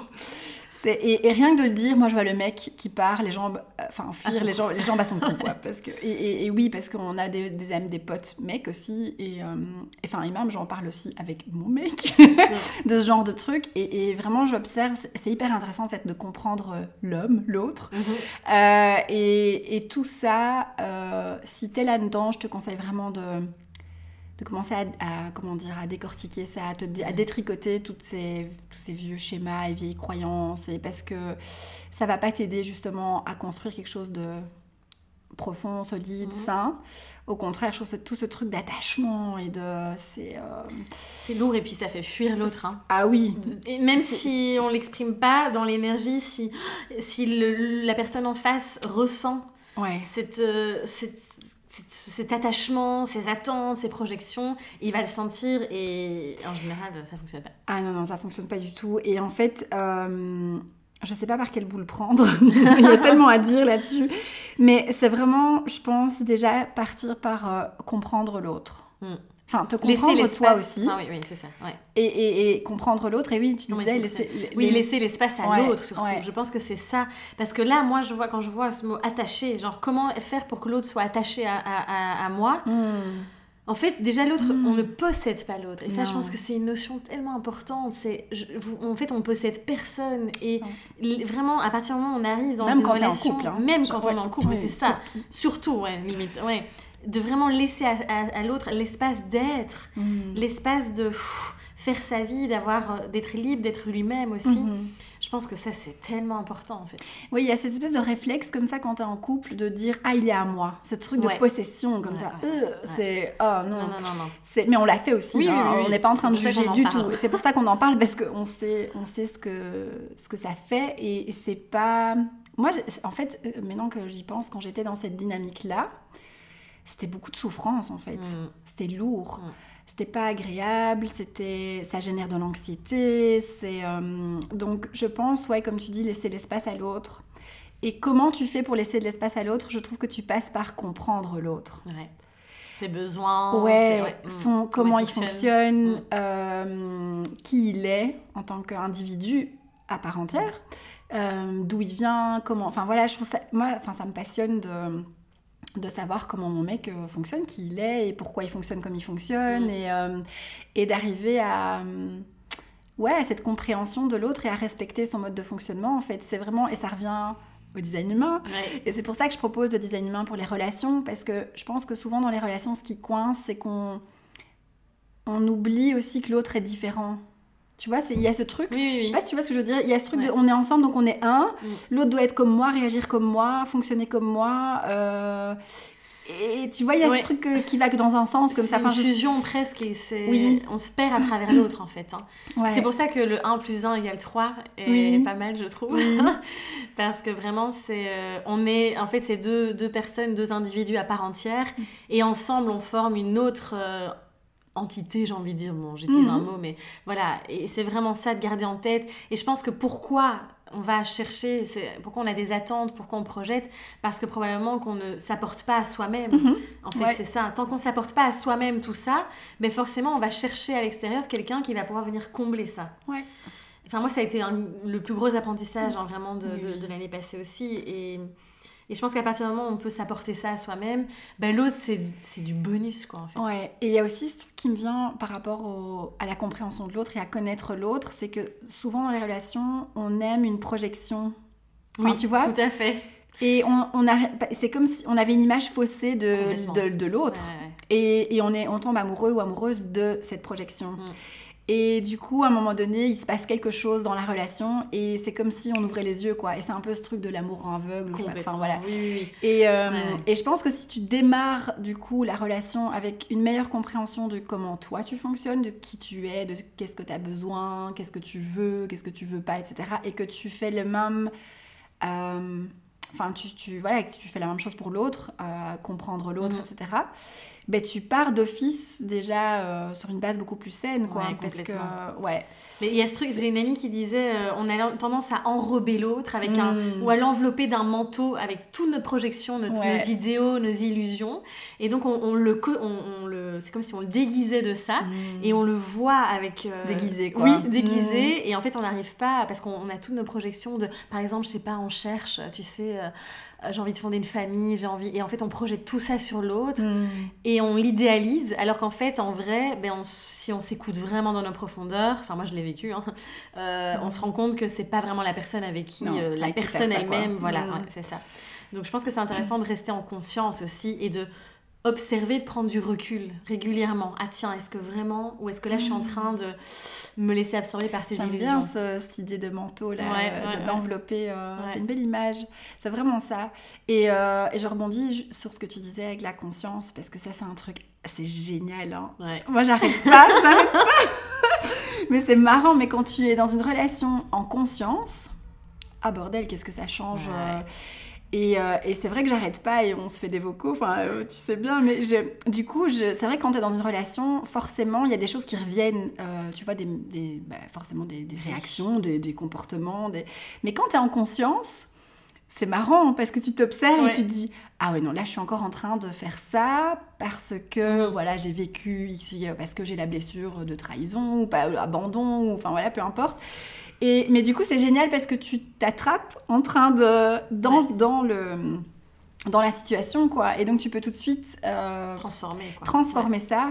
et, rien que de le dire, moi je vois le mec qui part, les jambes, euh, enfin fuir, les jambes, les jambes à son cou, quoi. Parce que, et, oui, parce qu'on a des, des amis, des potes mecs aussi, et euh, enfin, et même j'en parle aussi avec mon mec de ce genre de truc. Et, vraiment, j'observe, c'est hyper intéressant en fait de comprendre l'homme, l'autre. Mhm. Euh, et, tout ça, si t'es là-dedans, je te conseille vraiment de de commencer à, comment dire à décortiquer ça, à, te, à détricoter toutes ces, tous ces vieux schémas et vieilles croyances, et parce que ça va pas t'aider justement à construire quelque chose de profond, solide, sain. Au contraire, je trouve que tout ce truc d'attachement et de... C'est euh, lourd et puis ça fait fuir l'autre. Hein. Ah oui. Et même si on l'exprime pas dans l'énergie, si, si la personne en face ressent ouais. cette, euh, cette cet attachement, ces attentes, ces projections, il va le sentir et en général, ça fonctionne pas. Ah non, non, ça fonctionne pas du tout. Et en fait, euh, je sais pas par quel bout le prendre. il y a tellement à dire là-dessus. Mais c'est vraiment, je pense, déjà partir par euh, comprendre l'autre. Hmm. Enfin, te comprendre toi aussi. Ah oui, oui, c'est ça. Ouais. Et, et, comprendre l'autre. Et oui, tu disais, laisser, oui, laisser l'espace à l'autre surtout. Je pense que c'est ça. Parce que là, moi, je vois quand je vois ce mot attaché, genre comment faire pour que l'autre soit attaché à, à, à moi. Hmm. En fait, déjà l'autre, hmm. on ne possède pas l'autre. Et ça, je pense que c'est une notion tellement importante. C'est, en fait, on possède personne. Et vraiment, à partir du moment où on arrive dans même une relation, couple, hein. même quand on est en couple, c'est ça. Surtout, ouais, limite, ouais de vraiment laisser à, l'autre l'espace d'être, mm. l'espace de faire sa vie, d'avoir euh, d'être libre, d'être lui-même aussi. Mm-hmm. Je pense que ça, c'est tellement important, en fait. Oui, il y a cette espèce de réflexe comme ça quand t'es en couple de dire « Ah, il est à moi ». Ce truc de possession comme ça. Euh, c'est... Oh non. Non, non, non, Mais on l'a fait aussi. Hein. on n'est pas en train de juger du tout. C'est pour ça qu'on en parle parce qu'on sait, on sait ce, que, ce que ça fait et c'est pas... Moi, en fait, euh, maintenant que j'y pense, quand j'étais dans cette dynamique-là, c'était beaucoup de souffrance en fait. Mm. C'était lourd. Mm. C'était pas agréable, c'était ça génère de l'anxiété, c'est euh, donc je pense ouais comme tu dis laisser l'espace à l'autre. Et comment tu fais pour laisser de l'espace à l'autre? Je trouve que tu passes par comprendre l'autre. Ouais. Ses besoins, ouais, mm. son, comment, il fonctionne, euh, qui il est en tant qu'individu à part entière, euh, d'où il vient, comment. Enfin voilà, je trouve ça, moi, enfin ça me passionne de de savoir comment mon mec euh, fonctionne, qui il est et pourquoi il fonctionne comme il fonctionne mm. et, euh, et d'arriver à euh, ouais cette compréhension de l'autre et à respecter son mode de fonctionnement en fait. C'est vraiment et ça revient au design humain. Et c'est pour ça que je propose le design humain pour les relations parce que je pense que souvent dans les relations ce qui coince c'est qu'on on oublie aussi que l'autre est différent tu vois, il y a ce truc. Oui, Je sais pas si tu vois ce que je veux dire. Il y a ce truc de on est ensemble donc on est un. Mm. L'autre doit être comme moi, réagir comme moi, fonctionner comme moi. Euh, et tu vois, il y a ce truc euh, qui va que dans un sens comme ça. C'est une fusion presque et c'est... on se perd à travers l'autre en fait. Hein. C'est pour ça que le 1 plus 1 égale 3 est pas mal je trouve. Parce que vraiment c'est... Euh, on est... En fait c'est deux, deux personnes, deux individus à part entière mm. et ensemble on forme une autre entité, j'ai envie de dire, bon, j'utilise un mhm. mot, mais voilà, et c'est vraiment ça de garder en tête. Et je pense que pourquoi on va chercher, pourquoi on a des attentes, pourquoi on projette, parce que probablement qu'on ne s'apporte pas à soi-même. Mhm. En fait, c'est ça. Tant qu'on s'apporte pas à soi-même tout ça, mais ben forcément, on va chercher à l'extérieur quelqu'un qui va pouvoir venir combler ça. Ouais. Enfin, moi, ça a été le plus gros apprentissage, hein, vraiment, de, de l'année passée aussi. Et et je pense qu'à partir du moment où on peut s'apporter ça à soi-même, ben l'autre, c'est du bonus, quoi, en fait. Ouais, et il y a aussi ce truc qui me vient par rapport à la compréhension de l'autre et à connaître l'autre, c'est que souvent dans les relations, on aime une projection. oui, tu vois tout à fait. Et on, on c'est comme si on avait une image faussée de, de, de l'autre. Et, et, on, est, on tombe amoureux ou amoureuse de cette projection. Mm. Et du coup, à un moment donné, il se passe quelque chose dans la relation et c'est comme si on ouvrait les yeux, quoi. Et c'est un peu ce truc de l'amour aveugle. Enfin, voilà. Et, euh, et je pense que si tu démarres, du coup, la relation avec une meilleure compréhension de comment toi tu fonctionnes, de qui tu es, de qu'est-ce que tu as besoin, qu'est-ce que tu veux, qu'est-ce que tu veux pas, etc. Et que tu fais le même... Euh, enfin, tu, tu, voilà, que tu fais la même chose pour l'autre, euh, comprendre l'autre, Mhm. etc., ben, tu pars d'office déjà euh, sur une base beaucoup plus saine, quoi. Ouais, parce que, complètement. ouais. Mais il y a ce truc, j'ai une amie qui disait euh, on a tendance à enrober l'autre avec un. Mm. ou à l'envelopper d'un manteau avec toutes nos projections, notre- Ouais. nos idéaux, nos illusions. Et donc, on, on le. On, on le c'est comme si on le déguisait de ça. Mm. Et on le voit avec. euh, Déguisé, quoi. Oui, déguisé. Et en fait, on n'arrive pas. Parce qu'on on a toutes nos projections de. Par exemple, je sais pas, on cherche, tu sais. Euh, j'ai envie de fonder une famille, j'ai envie. Et en fait, on projette tout ça sur l'autre Mm. et on l'idéalise, alors qu'en fait, en vrai, ben, on- si on s'écoute vraiment dans nos profondeurs, enfin moi je l'ai vécu, hein, euh, on se rend compte que c'est pas vraiment la personne avec qui Non, euh, la avec personne elle-même, voilà, Mm. ouais, c'est ça. Donc je pense que c'est intéressant de rester en conscience aussi et de observer, de prendre du recul régulièrement. Ah tiens, est-ce que vraiment, ou est-ce que là je suis en train de me laisser absorber par ces J'aime illusions bien ce- cette idée de manteau là, Ouais, euh, ouais, de- ouais. d'envelopper. euh. C'est une belle image. C'est vraiment ça. Et, euh, et je rebondis sur ce que tu disais avec la conscience parce que ça c'est un truc, c'est génial. hein. Moi j'arrête pas, j'arrête pas. mais c'est marrant. Mais quand tu es dans une relation en conscience, ah bordel, qu'est-ce que ça change. Euh, et, euh, et c'est vrai que j'arrête pas et on se fait des vocaux, enfin euh, tu sais bien, mais je- du coup, je- c'est vrai que quand tu es dans une relation, forcément, il y a des choses qui reviennent, euh, tu vois, des, des- bah, forcément des, des réactions, des, des comportements. Mais quand tu es en conscience, c'est marrant parce que tu t'observes Ouais. et tu te dis Ah ouais, non, là je suis encore en train de faire ça parce que Mhm. voilà, j'ai vécu ici, parce que j'ai la blessure de trahison ou pas, abandon, ou enfin voilà, peu importe. Et, mais du coup, c'est génial parce que tu t'attrapes en train de. dans, Ouais. dans le. dans la situation, quoi. Et donc, tu peux tout de suite euh, Transformer, quoi. transformer ça.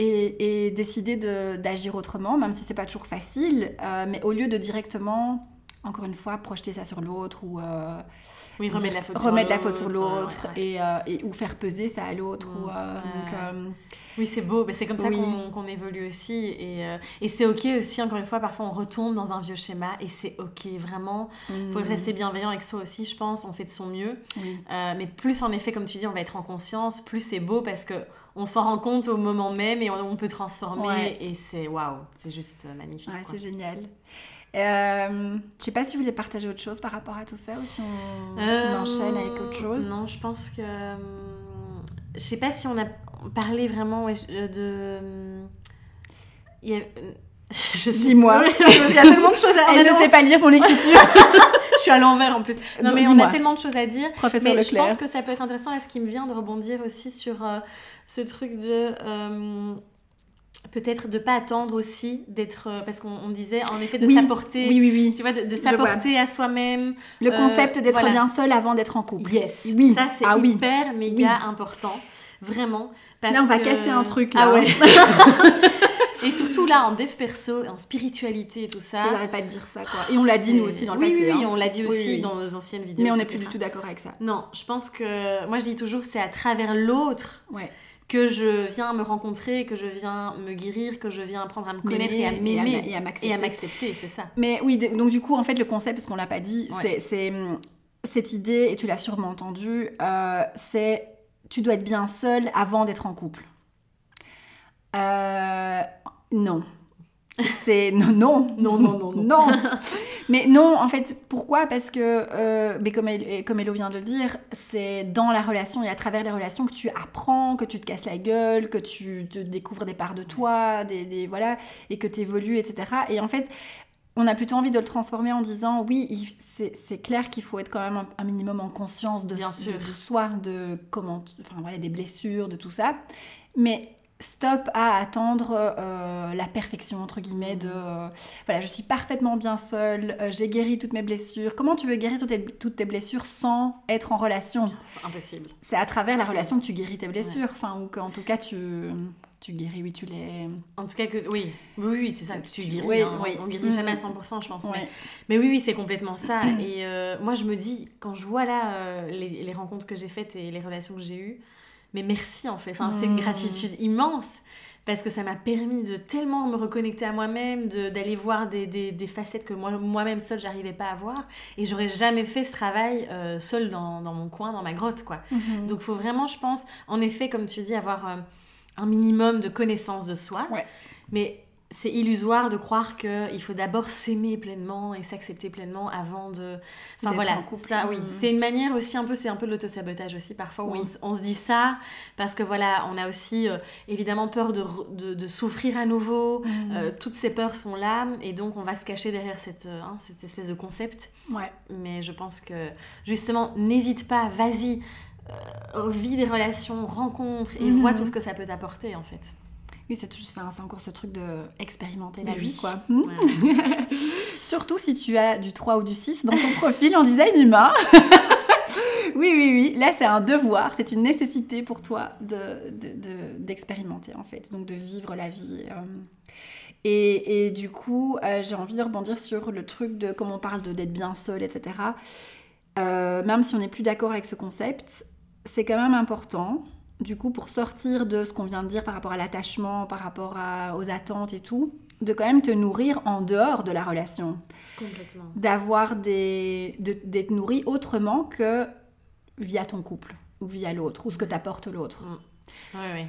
Et, et décider de- d'agir autrement, même si c'est pas toujours facile, euh, mais au lieu de directement, encore une fois, projeter ça sur l'autre ou euh, Oui, remettre la faute sur remettre la faute sur l'autre, ouais, ouais, et, euh, et- ou faire peser ça à l'autre. Mm, euh, euh, Oui, c'est beau, mais c'est comme ça Oui. qu'on évolue aussi. Et, euh, et c'est ok aussi, encore une fois, parfois on retombe dans un vieux schéma et c'est ok, vraiment. Il faut mm, rester bienveillant avec soi aussi, je pense, on fait de son mieux. Euh, mais plus en effet, comme tu dis, on va être en conscience, plus c'est beau parce que on s'en rend compte au moment même et on, peut transformer Ouais. et c'est waouh, c'est juste euh, magnifique. Ouais, c'est génial. Euh, je sais pas si vous voulez partager autre chose par rapport à tout ça ou si on, Euh, enchaîne avec autre chose. Non, je pense que. euh, Je sais pas si on a parlé vraiment ouais, de. Il y a- Je Dis-moi. Parce qu'il y a tellement de choses à Elle ne dire. sait pas lire mon écriture. Je suis à l'envers en plus. Non, Donc, mais on a tellement de choses à dire. Professeur Mais je pense que ça peut être intéressant. Est-ce qui me vient de rebondir aussi sur euh, ce truc de. Peut-être de pas attendre aussi d'être. euh, parce qu'on on disait en effet de Oui. s'apporter. Oui, oui, oui. Tu vois, de, s'apporter à soi-même. Le Euh, concept d'être voilà. bien seul avant d'être en couple. Yes. Oui. Ça, c'est Ah oui. hyper méga important. Vraiment. Parce Là, on va que- casser un truc, là. Ah ouais. et surtout là, en dev perso, en spiritualité et tout ça. Ils n'arrêtent pas de dire ça, quoi. Et on l'a dit, nous aussi, dans le oui, passé. Oui, oui, hein. on l'a dit Oui, aussi oui. dans nos anciennes vidéos. Mais on n'est plus du tout d'accord avec ça. Non, je pense que. Moi, je dis toujours, c'est à travers l'autre Ouais. Que je viens me rencontrer, que je viens me guérir, que je viens apprendre à me connaître et à M'aimer et à m'accepter. Et à m'accepter, c'est ça. Mais oui, donc du coup, en fait, le concept, parce qu'on l'a pas dit, Ouais. c'est- c'est hum, cette idée, et tu l'as sûrement entendu, euh, c'est tu dois être bien seul avant d'être en couple. Euh, non. C'est non, non, Non, non, non, non. non. Mais non, en fait, pourquoi? Parce que, euh, mais comme, El- comme Hello vient de le dire, c'est dans la relation et à travers les relations que tu apprends, que tu te casses la gueule, que tu te découvres des parts de toi, des, des- voilà, et que tu évolues, etc. Et en fait, on a plutôt envie de le transformer en disant oui, c'est clair qu'il faut être quand même un, un minimum en conscience de, Bien de- sûr. de soi, de comment, enfin voilà, des blessures, de tout ça. Mais stop à attendre euh, la perfection entre guillemets de euh, voilà, je suis parfaitement bien seule, euh, j'ai guéri toutes mes blessures. Comment tu veux guérir toutes tes, toutes tes blessures sans être en relation? C'est impossible. C'est à travers la relation que tu guéris tes blessures, enfin ou qu'en tout cas tu tu guéris, oui, tu les. En tout cas, que oui, oui, oui c'est ça, Tu- tu, tu- guéris. oui, hein. oui. On guérit jamais à Mhm. 100%, je pense. Mais, Ouais. mais oui, oui, c'est complètement ça. Et moi, je me dis, quand je vois là les, les rencontres que j'ai faites et les relations que j'ai eues, mais merci en fait. Enfin, C'est une Mhm. gratitude immense parce que ça m'a permis de tellement me reconnecter à moi-même, de- d'aller voir des, des- des facettes que moi- moi-même seule, j'arrivais pas à voir. Et j'aurais jamais fait ce travail euh, seule dans, dans mon coin, dans ma grotte, quoi. Mhm. Donc, il faut vraiment, je pense, en effet, comme tu dis, avoir euh, un minimum de connaissance de soi. Ouais. Mais c'est illusoire de croire qu'il faut d'abord s'aimer pleinement et s'accepter pleinement avant de. Enfin voilà, en ça, oui. Mm. C'est une manière aussi un peu, c'est un peu de l'autosabotage aussi parfois où Oui. on, se dit ça parce que voilà, on a aussi euh, évidemment peur de, de, de souffrir à nouveau. Mm. Euh, toutes ces peurs sont là et donc on va se cacher derrière cette, euh, hein, cette espèce de concept. Ouais. Mais je pense que justement, n'hésite pas, vas-y, vis des relations, rencontre et Mhm. vois tout ce que ça peut t'apporter en fait. Oui, c'est toujours- enfin, c'est encore ce truc de expérimenter la vie, quoi. Ouais. Surtout si tu as du 3 ou du 6 dans ton profil en design humain. oui, oui, oui. Là, c'est un devoir, c'est une nécessité pour toi de- de- de- d'expérimenter, en fait. Donc, de vivre la vie. euh. Et, et du coup, euh, j'ai envie de rebondir sur le truc de, comme on parle de d'être bien seul, etc. Euh, même si on n'est plus d'accord avec ce concept, c'est quand même important. Du coup, pour sortir de ce qu'on vient de dire par rapport à l'attachement, par rapport à- aux attentes et tout, de quand même te nourrir en dehors de la relation. Complètement. D'avoir des. de- d'être nourri autrement que via ton couple, ou via l'autre, ou ce que t'apporte l'autre. Oui, oui.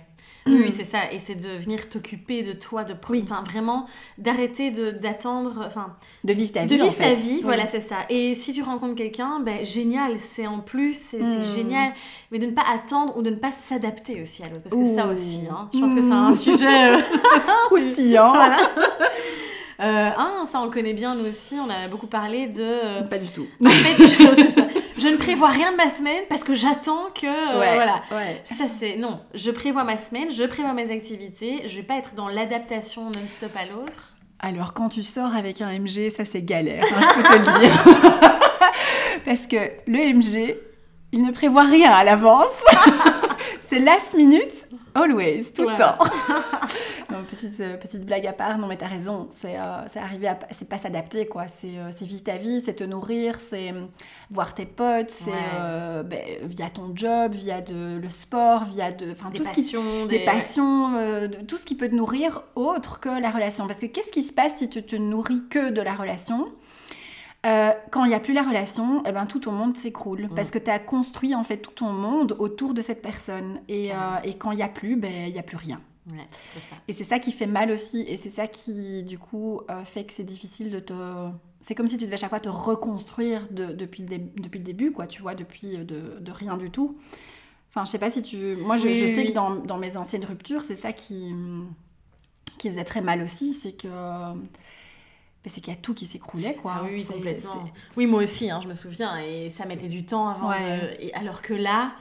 Oui, oui, c'est ça. Et c'est de venir t'occuper de toi, de Oui. vraiment d'arrêter de- d'attendre, enfin, De vivre ta de vie. en vivre ta vie, Oui. voilà, c'est ça. Et si tu rencontres quelqu'un, ben, génial, c'est en plus, c'est Mm. génial. Mais de ne pas attendre ou de ne pas s'adapter aussi à l'autre. Parce que ça Ouh. aussi, hein, je pense que c'est Mm. un sujet. euh, Croustillant. voilà. Euh, hein, ça on le connaît bien nous aussi, on a beaucoup parlé de... euh, Pas du tout. en fait, je, c'est ça. Je ne prévois rien de ma semaine parce que j'attends que... euh, Ouais, voilà. ouais. Ça c'est... Non, je prévois ma semaine, je prévois mes activités, je vais pas être dans l'adaptation non-stop à l'autre. Alors, quand tu sors avec un MG, ça c'est galère, hein, je peux te le dire. Parce que le MG, il ne prévoit rien à l'avance. c'est last minute, always, tout le temps. Non, petite, euh, petite blague à part, non mais t'as raison, c'est euh, arriver à... C'est pas s'adapter, quoi. C'est euh, vivre ta vie, c'est te nourrir, c'est euh, voir tes potes, c'est Ouais. euh, ben, via ton job, via de, le sport, via de... Enfin, Des tout ce qui passions, des passions, de- tout ce qui peut te nourrir autre que la relation. Parce que qu'est-ce qui se passe si tu te nourris que de la relation? Euh, quand il n'y a plus la relation, eh ben, tout ton monde s'écroule. Mm. Parce que tu as construit en fait tout ton monde autour de cette personne. Et, euh, et quand il n'y a plus, ben, il n'y a plus rien. Ouais, c'est ça. Et c'est ça qui fait mal aussi. Et c'est ça qui, du coup, euh, fait que c'est difficile de te... C'est comme si tu devais à chaque fois te reconstruire de- depuis, le dé- depuis le début, quoi, tu vois, depuis euh, de, de rien du tout. Enfin, je sais pas si tu... Moi, je, Oui, je oui, sais oui. que dans, dans mes anciennes ruptures, c'est ça qui, qui faisait très mal aussi, c'est que... c'est qu'il y a tout qui s'écroulait, quoi. Ah oui, complètement. Oui, moi aussi, hein, je me souviens, et ça mettait du temps avant Ouais. de... Et alors que là,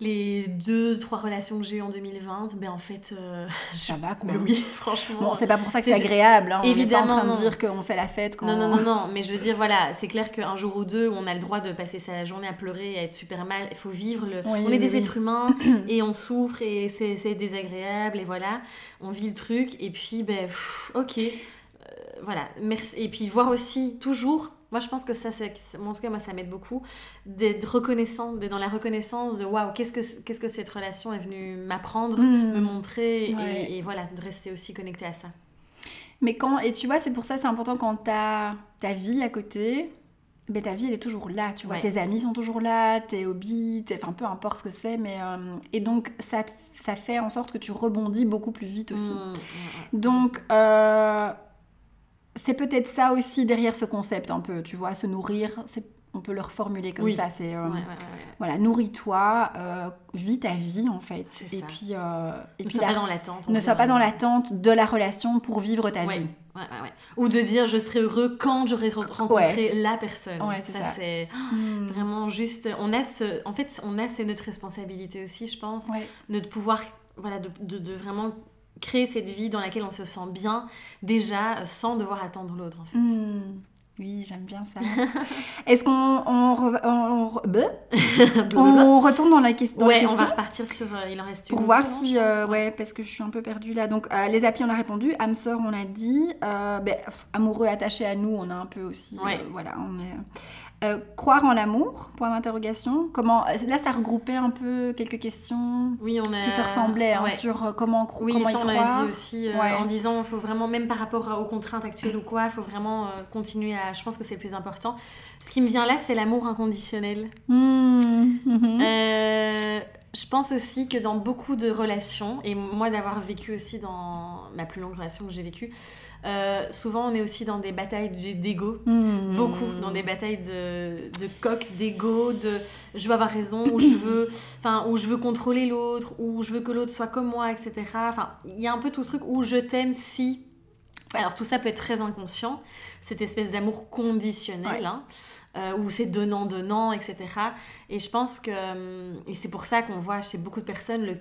les deux, trois relations que j'ai eues en 2020, ben en fait... euh, Ça va, quoi. Mais oui, franchement... Bon, c'est pas pour ça que c'est agréable. Hein. Évidemment, On n'est pas en train non. de dire qu'on fait la fête quand... Non, non, non, non, mais je veux dire, voilà, c'est clair qu'un jour ou deux, on a le droit de passer sa journée à pleurer et à être super mal. Il faut vivre le. Oui, on est oui, des oui. êtres humains et on souffre et c'est c'est désagréable et voilà, on vit le truc et puis, ben, pff, ok, euh, voilà, merci. Et puis voir aussi, toujours, moi je pense que ça, c'est- en tout cas, moi ça m'aide beaucoup, d'être reconnaissant, d'être dans la reconnaissance de waouh, qu'est-ce que, qu'est-ce que cette relation est venue m'apprendre, Mm. me montrer Ouais. et, et voilà, de rester aussi connecté à ça. Mais quand, et tu vois, c'est pour ça c'est important quand t'as ta vie à côté, ben ta vie elle est toujours là, tu vois. Ouais. Tes amis sont toujours là, tes hobbies, tes- enfin peu importe ce que c'est, mais. euh, et donc ça, ça fait en sorte que tu rebondis beaucoup plus vite aussi. Mm. Donc, euh, c'est peut-être ça aussi derrière ce concept un peu, tu vois, se nourrir, on peut le reformuler comme Oui. ça, c'est. euh, Ouais, ouais, ouais, ouais. Voilà, nourris-toi, euh, vis ta vie en fait. Et ça. puis. euh, et Ne sois pas dans l'attente. ne sois pas dans l'attente de la relation pour vivre ta vie. Ou de dire je serai heureux quand j'aurai re- rencontré la personne. Ouais, c'est ça. c'est Hmm. vraiment juste. On a ce, en fait, on a c'est notre responsabilité aussi, je pense, de pouvoir, voilà, de, de, de vraiment créer cette vie dans laquelle on se sent bien déjà euh, sans devoir attendre l'autre en fait. Hmm. Oui, j'aime bien ça. Est-ce qu'on on, on, on retourne dans la, ques- dans la ouais, on question? va repartir sur. euh, il en reste pour une voir ou deux, non, si... euh, ouais, parce que je suis un peu perdue là. Donc, euh, les applis, on a répondu. âme sœur, on a dit. Ben, amoureux, attaché à nous, on a un peu aussi... Ouais. voilà, on est... Euh, croire en l'amour Point d'interrogation. Comment... Là, ça regroupait un peu quelques questions Oui, on a. qui se ressemblaient hein, ouais. sur euh, comment, cro- Oui, comment ça y on croire. dit aussi euh, Ouais. en disant il faut vraiment, même par rapport aux contraintes actuelles ou quoi, il faut vraiment euh, continuer à. Je pense que c'est le plus important. Ce qui me vient là, c'est l'amour inconditionnel. Hmm, mhm. Je pense aussi que dans beaucoup de relations, et moi d'avoir vécu aussi dans ma plus longue relation que j'ai vécue, euh, souvent on est aussi dans des batailles d'ego, Hmm. beaucoup dans des batailles de, de coq, d'ego, de je veux avoir raison, ou je veux, enfin, où je veux contrôler l'autre, ou je veux que l'autre soit comme moi, etc. Enfin, il y a un peu tout ce truc où je t'aime si. Alors tout ça peut être très inconscient, cette espèce d'amour conditionnel, Ouais. hein, euh, où c'est donnant-donnant, etc. Et je pense que, euh, et c'est pour ça qu'on voit chez beaucoup de personnes, le,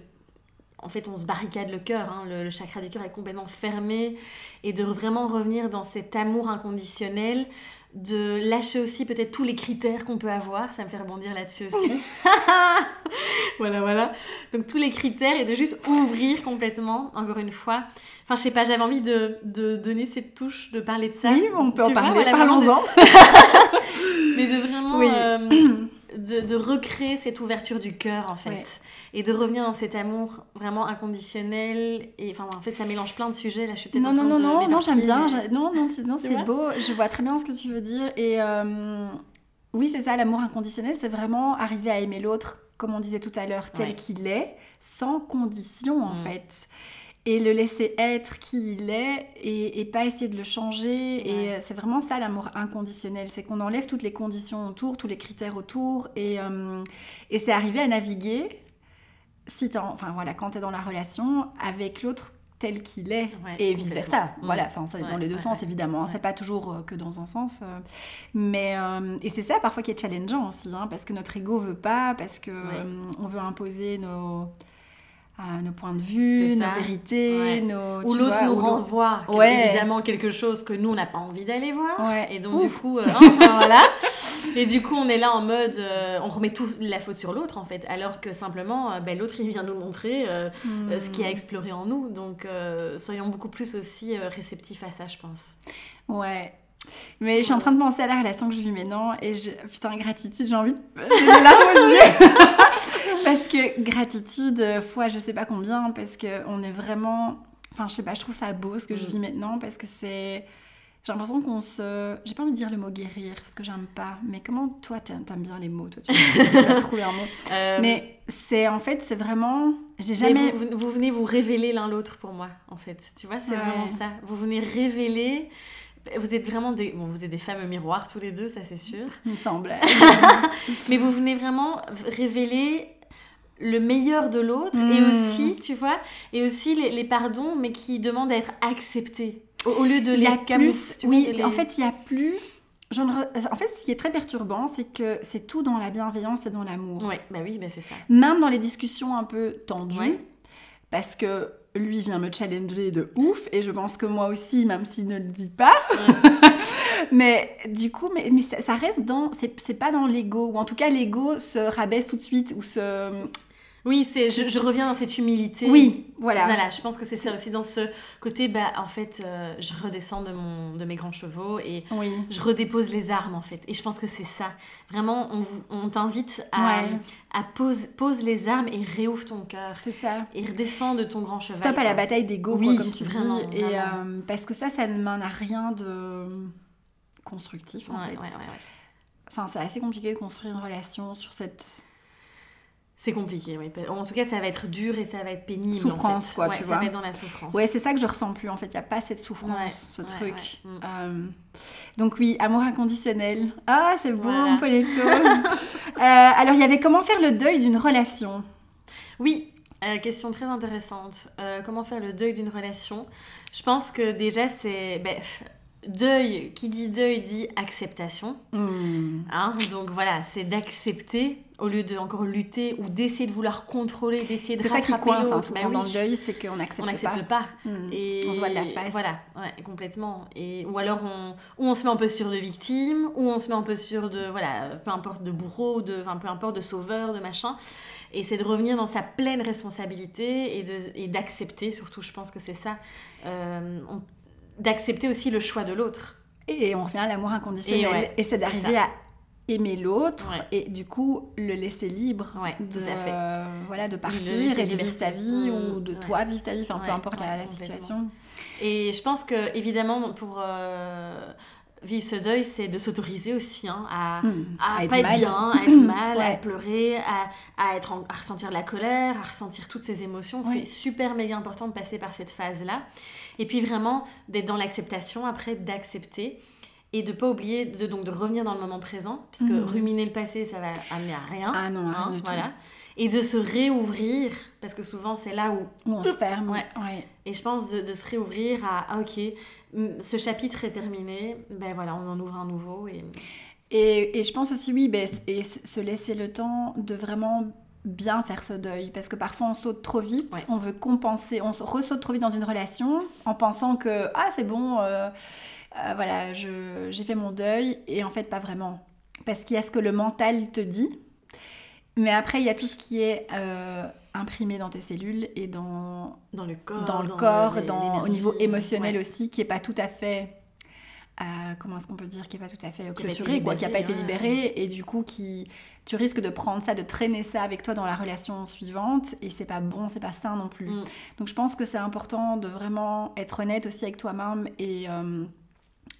en fait on se barricade le cœur, hein, le, le chakra du cœur est complètement fermé, et de vraiment revenir dans cet amour inconditionnel, de lâcher aussi peut-être tous les critères qu'on peut avoir, ça me fait rebondir là-dessus aussi. voilà, voilà. Donc tous les critères et de juste ouvrir complètement, encore une fois. Enfin, je sais pas, j'avais envie de, de donner cette touche, de parler de ça. Oui, on peut Tu en vois, parler, voilà, vraiment de- parlons-en. mais de vraiment Oui. euh, de, de recréer cette ouverture du cœur en fait Ouais. et de revenir dans cet amour vraiment inconditionnel et enfin en fait ça mélange plein de sujets là je suis peut-être Non, non, non, non, non, j'aime bien. mais- Non, non, c'est non, c'est beau. Je vois très bien ce que tu veux dire. Et euh, oui, c'est ça, l'amour inconditionnel, c'est vraiment arriver à aimer l'autre, comme on disait tout à l'heure, tel Ouais. qu'il est, sans condition en Mm. fait. Et le laisser être qui il est et, et pas essayer de le changer. Et Ouais. euh, c'est vraiment ça l'amour inconditionnel, c'est qu'on enlève toutes les conditions autour, tous les critères autour. Et, euh, et c'est arriver à naviguer, si en- enfin voilà, quand tu es dans la relation, avec l'autre tel qu'il est Ouais, et vice versa. complètement. Voilà, enfin ça Ouais, dans les deux ouais, sens évidemment. hein. C'est pas toujours euh, que dans un sens, mais euh, et c'est ça parfois qui est challengeant aussi, hein, parce que notre ego veut pas, parce que euh, on veut imposer nos nos points de vue, nos vérités, Ouais. nos ou l'autre nous ou renvoie Ouais. évidemment quelque chose que nous on n'a pas envie d'aller voir Ouais. et donc Ouf. du coup euh, hein, voilà et du coup on est là en mode euh, on remet tout la faute sur l'autre en fait alors que simplement euh, ben, l'autre il vient nous montrer ce qu'il a Hmm. explorer en nous donc soyons beaucoup plus aussi réceptifs à ça je pense Ouais. Mais je suis en train de penser à la relation que je vis maintenant et je... putain, gratitude, j'ai envie de. J'ai des larmes aux yeux. Parce que gratitude, euh, fois je sais pas combien, parce que on est vraiment. Enfin, je sais pas, je trouve ça beau ce que je Mm. vis maintenant parce que c'est. J'ai l'impression qu'on se. J'ai pas envie de dire le mot guérir parce que j'aime pas. Mais comment toi t'aimes bien les mots, toi tu vas trouver un mot. Euh, Mais c'est en fait, c'est vraiment. J'ai mais jamais. vous, vous venez vous révéler l'un l'autre pour moi en fait tu vois c'est Ouais. vraiment ça vous venez révéler vous êtes vraiment des bon vous êtes des femmes miroirs tous les deux ça c'est sûr Il me semble. Mais vous venez vraiment révéler le meilleur de l'autre et Mm. aussi, tu vois, et aussi les, les pardons, mais qui demandent à être acceptés. Au, au lieu de les camoufler. oui, les- en fait, il y a plus. En fait, ce qui est très perturbant, c'est que c'est tout dans la bienveillance et dans l'amour. Ouais, bah oui, bah c'est ça. Même dans les discussions un peu tendues, Ouais. parce que lui vient me challenger de ouf, et je pense que moi aussi, même s'il ne le dit pas. mais du coup, mais, mais ça, ça reste dans. C'est pas dans l'ego, ou en tout cas, l'ego se rabaisse tout de suite, ou se. Oui, c'est, je, je reviens dans cette humilité. Oui, voilà. Voilà, je pense que c'est ça aussi dans ce côté, bah en fait, euh, je redescends de, mon, de mes grands chevaux et Oui. je redépose les armes en fait. Et je pense que c'est ça. Vraiment, on, on t'invite à, Ouais. à pose, pose les armes et réouvre ton cœur. C'est ça. Et redescends de ton grand cheval. Stop à la bataille d'ego, Oui, quoi, comme tu vraiment, dis. Et, euh, parce que ça, ça ne mène à rien de constructif, en Ouais, fait. ouais, ouais, ouais. Enfin, c'est assez compliqué de construire une relation sur cette... C'est compliqué, oui. En tout cas, ça va être dur et ça va être pénible. en Souffrance, fait. quoi, Ouais, tu ça vois. va être dans la souffrance. Ouais, c'est ça que je ressens plus, en fait. Il n'y a pas cette souffrance, Ouais, ce ouais, truc. Mm. Euh, donc oui, amour inconditionnel. Ah, c'est beau, Voilà. mon. Euh, alors, il y avait comment faire le deuil d'une relation? Oui, euh, question très intéressante. Comment faire le deuil d'une relation? Je pense que déjà, c'est. ben, deuil, qui dit deuil dit acceptation. Hmm. Hein donc voilà, c'est d'accepter au lieu de encore lutter ou d'essayer de vouloir contrôler, d'essayer de C'est ça qui rattraper coince hein, l'autre. Bah dans oui. le deuil, c'est qu'on n'accepte on pas. n'accepte pas. Hmm. Et On se voit de la face. Voilà, ouais, complètement. Et, ou alors on, ou on se met en posture de victime, ou on se met en posture de, voilà, peu importe de bourreau, de, enfin, peu importe de sauveur, de machin. Et c'est de revenir dans sa pleine responsabilité et, de, et d'accepter, surtout je pense que c'est ça, euh, on- d'accepter aussi le choix de l'autre. Et on revient à l'amour inconditionnel. Et ouais, c'est c'est d'arriver à aimer l'autre Ouais. et du coup le laisser libre Ouais, de, tout à fait. euh, voilà, de partir et de vivre sa vie Mmh, ou de ouais. toi vivre ta vie, enfin peu importe la, la situation. Et je pense que, évidemment, pour. euh, vivre ce deuil, c'est de s'autoriser aussi hein, à, Hmm, à, pas être mal. bien, à être mal, à pleurer, à, à, être en- à ressentir de la colère, à ressentir toutes ces émotions. Ouais. C'est super méga important de passer par cette phase-là. Et puis vraiment d'être dans l'acceptation, après d'accepter. Et de pas oublier de, donc, de revenir dans le moment présent, puisque Mhm. ruminer le passé, ça va amener à rien. Ah non, rien hein, du tout. Et de se réouvrir, parce que souvent c'est là où on se ferme. Ouais. ouais. et je pense de, de se réouvrir à ah, ok, ce chapitre est terminé, ben voilà, on en ouvre un nouveau et Et, et je pense aussi, oui, ben, et se laisser le temps de vraiment bien faire ce deuil. Parce que parfois, on saute trop vite, Ouais. on veut compenser, on ressaute trop vite dans une relation en pensant que, ah, c'est bon, euh, euh, voilà, j'ai fait mon deuil. Et en fait, pas vraiment. Parce qu'il y a ce que le mental te dit. Mais après, il y a tout ce qui est euh, imprimé dans tes cellules et dans, dans le corps, dans le corps, dans, au niveau émotionnel ouais. aussi, qui est pas tout à fait, euh, comment est-ce qu'on peut dire, qui est pas tout à fait clôturé, quoi, qui a pas été libéré, libéré, et du coup qui, tu risques de prendre ça, de traîner ça avec toi dans la relation suivante, et c'est pas bon, c'est pas sain non plus. Mm. Donc je pense que c'est important de vraiment être honnête aussi avec toi-même et euh,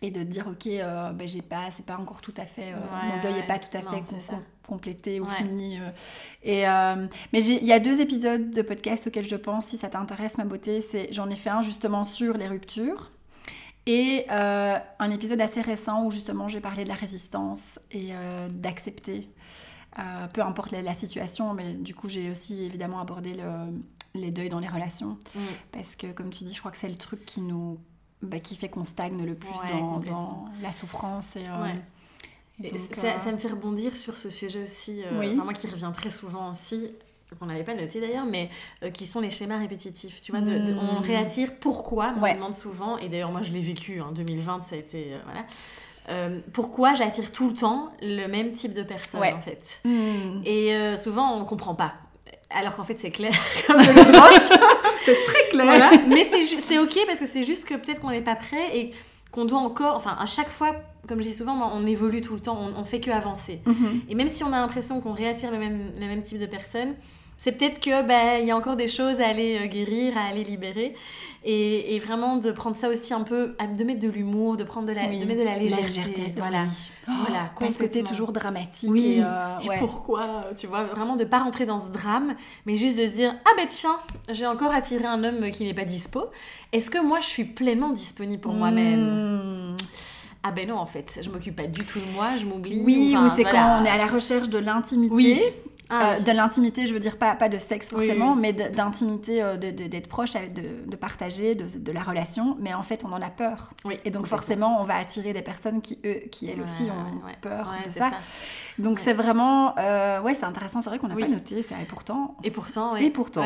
et de te dire ok euh, ben, j'ai pas c'est pas encore tout à fait euh, Ouais, mon deuil ouais. est pas tout à fait com- com- complété ou Ouais. fini euh. et euh, mais il y a deux épisodes de podcast auxquels je pense si ça t'intéresse ma beauté c'est j'en ai fait un justement sur les ruptures et un épisode assez récent où justement j'ai parlé de la résistance et d'accepter peu importe la, la situation mais du coup j'ai aussi évidemment abordé le- les deuils dans les relations Mm. parce que, comme tu dis, je crois que c'est le truc qui nous. Bah, qui fait qu'on stagne le plus Ouais, dans, la souffrance. Et, euh, Ouais. et Et donc, ça, euh, ça me fait rebondir sur ce sujet aussi, euh, Oui. moi qui revient très souvent aussi, qu'on n'avait pas noté d'ailleurs, mais euh, qui sont les schémas répétitifs. Tu vois, de- de- on Mm. réattire pourquoi, on Ouais. me demande souvent, et d'ailleurs moi je l'ai vécu, en 2020 ça a été, voilà, Euh, pourquoi j'attire tout le temps le même type de personne Ouais. en fait. hmm, Et euh, souvent on comprend pas. Alors qu'en fait c'est clair comme c'est très clair. Voilà. Mais c'est ok parce que c'est juste que peut-être qu'on n'est pas prêt et qu'on doit encore, enfin à chaque fois, comme je dis souvent, on évolue tout le temps, on, on fait que avancer. Mhm. Et même si on a l'impression qu'on réattire le même, le même type de personne, c'est peut-être que ben, il y a encore des choses à aller euh, guérir, à aller libérer. Et, et vraiment de prendre ça aussi un peu, de mettre de l'humour, de prendre de la, Oui, de mettre de la légèreté. voilà. oui. Voilà, Parce que t'es toujours dramatique. Oui, et, euh, Et pourquoi, tu vois, vraiment de pas rentrer dans ce drame, mais juste de se dire ah ben tiens, j'ai encore attiré un homme qui n'est pas dispo. Est-ce que moi je suis pleinement disponible pour moi-même? Hmm. Ah ben non en fait, je m'occupe pas du tout de moi, je m'oublie. Oui, enfin, ou c'est voilà. quand on est à la recherche de l'intimité. Oui. Ah, Euh, oui. de l'intimité, je veux dire pas, pas de sexe forcément, oui. mais d'intimité, euh, d'être proche, de, de partager, de, de la relation. Mais en fait, on en a peur. Oui, Et donc forcément, on va attirer des personnes qui, eux, qui elles aussi ont ouais, peur ouais, de ça. Donc c'est vraiment, euh, ouais, c'est intéressant. C'est vrai qu'on n'a pas noté ça. Et pourtant, Et pourtant. Et pourtant.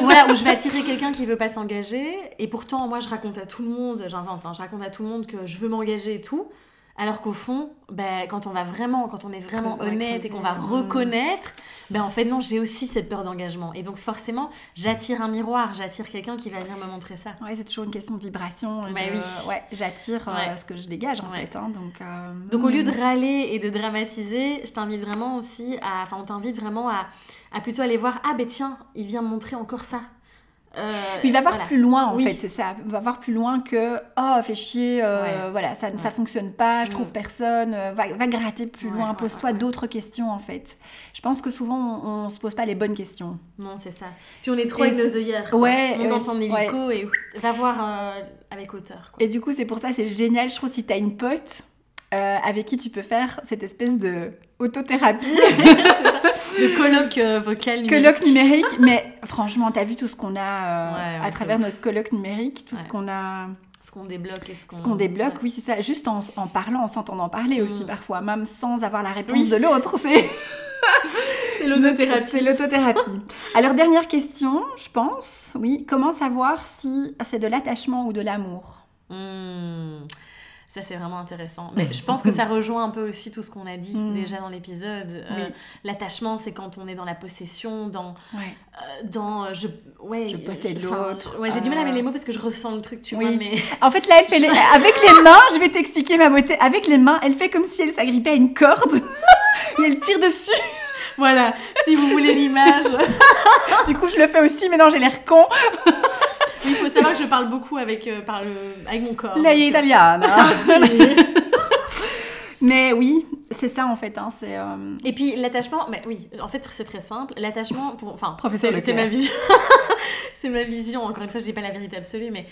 Voilà, où je vais attirer quelqu'un qui veut pas s'engager, et pourtant, moi, je raconte à tout le monde, j'invente, hein, je raconte à tout le monde que je veux m'engager et tout. Alors qu'au fond, ben, quand on va vraiment, quand on est vraiment honnête et qu'on va mm. reconnaître, ben en fait non, j'ai aussi cette peur d'engagement. Et donc forcément, j'attire un miroir, j'attire quelqu'un qui va venir me montrer ça. ouais, c'est toujours une question de vibration. Bah de- oui. Ouais, j'attire euh, ce que je dégage en fait. hein, donc, euh, Donc au lieu hmm. de râler et de dramatiser, je t'invite vraiment aussi à, enfin on t'invite vraiment à, à plutôt aller voir, ah ben tiens, il vient me montrer encore ça. Euh, Il va voir voilà. plus loin en Oui. fait, c'est ça. Il va voir plus loin que oh fait chier, euh, Ouais. voilà ça, ça Ouais. fonctionne pas, je Mm. trouve personne. euh, va, va gratter plus Ouais, loin, pose-toi d'autres questions en fait. Je pense que souvent on, on se pose pas les bonnes questions. Non, c'est ça. Puis on est trop Et avec nos œillères. quoi. Ouais, On dans c'est- hélico et va voir avec hauteur. Quoi. Et du coup c'est pour ça c'est génial. Je trouve si t'as une pote avec qui tu peux faire cette espèce de autothérapie, Le colloque euh, vocal numérique. colloque numérique. Mais franchement t'as vu tout ce qu'on a euh, Ouais, à travers notre colloque numérique, tout ce qu'on a. Ce qu'on débloque et ce qu'on... Débloque, Ouais. oui, c'est ça. Juste en, en parlant, en s'entendant parler aussi Mm. parfois, même sans avoir la réponse Oui. de l'autre. C'est C'est l'autothérapie. c'est l'autothérapie. Alors, dernière question, je pense. Oui, comment savoir si c'est de l'attachement ou de l'amour? Hmm. Ça, c'est vraiment intéressant. Mais je pense que ça rejoint un peu aussi tout ce qu'on a dit Mm. déjà dans l'épisode. Euh. L'attachement, c'est quand on est dans la possession, dans... Ouais. euh, dans euh, je, ouais, Je possède l'autre, Ouais, j'ai du mal à euh, mettre les mots parce que je ressens le truc, tu Oui. vois, mais... En fait, là, elle fait les- avec les mains, je vais t'expliquer ma beauté. Avec les mains, elle fait comme si elle s'agrippait à une corde et elle tire dessus. voilà, si vous voulez l'image... Du coup, je le fais aussi, mais non, j'ai l'air con. Il faut savoir que je parle beaucoup avec, euh, par le, avec mon corps. Lei euh, italiana. Mais oui, c'est ça en fait. Hein, c'est, euh, Et puis l'attachement, bah, oui, en fait c'est très simple. L'attachement, pour, enfin, Professeur c'est, ma vision. c'est ma vision. Encore une fois, je dis pas la vérité absolue, mais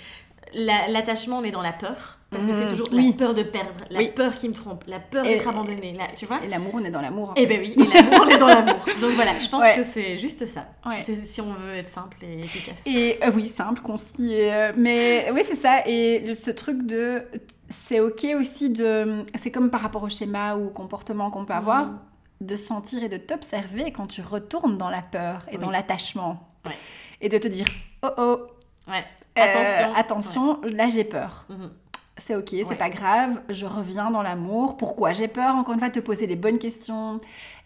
la- l'attachement, on est dans la peur, parce que c'est toujours Oui. la peur de perdre, la Oui. peur qui me trompe, la peur d'être abandonnée, tu vois. Et l'amour, on est dans l'amour. Et fait. ben oui, et l'amour, on est dans l'amour. Donc voilà, je pense Ouais. que c'est juste ça. Ouais. Si on veut être simple et efficace. Et euh, oui, simple, concis. euh, mais oui, c'est ça. Et ce truc de. C'est ok aussi de. C'est comme par rapport au schéma ou au comportement qu'on peut avoir, Mhm. de sentir et de t'observer quand tu retournes dans la peur et Oui. dans l'attachement. Ouais. Et de te dire oh oh, Ouais. euh, Attention. attention, là j'ai peur. Mhm. C'est ok, c'est Ouais. pas grave, je reviens dans l'amour. Pourquoi j'ai peur Encore une fois, te poser les bonnes questions?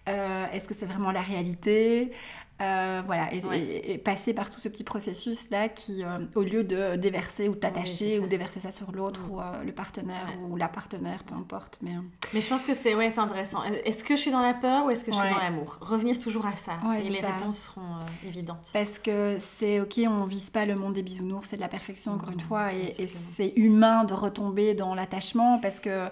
Euh, Est-ce que c'est vraiment la réalité? Euh, Voilà, et, Ouais. et- et passer par tout ce petit processus-là qui, euh, au lieu de déverser ou t'attacher ou déverser ça sur l'autre Mm. ou euh, le partenaire ou la partenaire, peu importe. Mais, Mais je pense que c'est ouais, c'est intéressant. Est-ce que je suis dans la peur ou est-ce que je suis dans l'amour? Revenir toujours à ça et les ça. réponses seront évidentes. Parce que c'est ok, on vise pas le monde des bisounours, c'est de la perfection encore une Mhm, fois, et, c'est humain de retomber dans l'attachement parce que,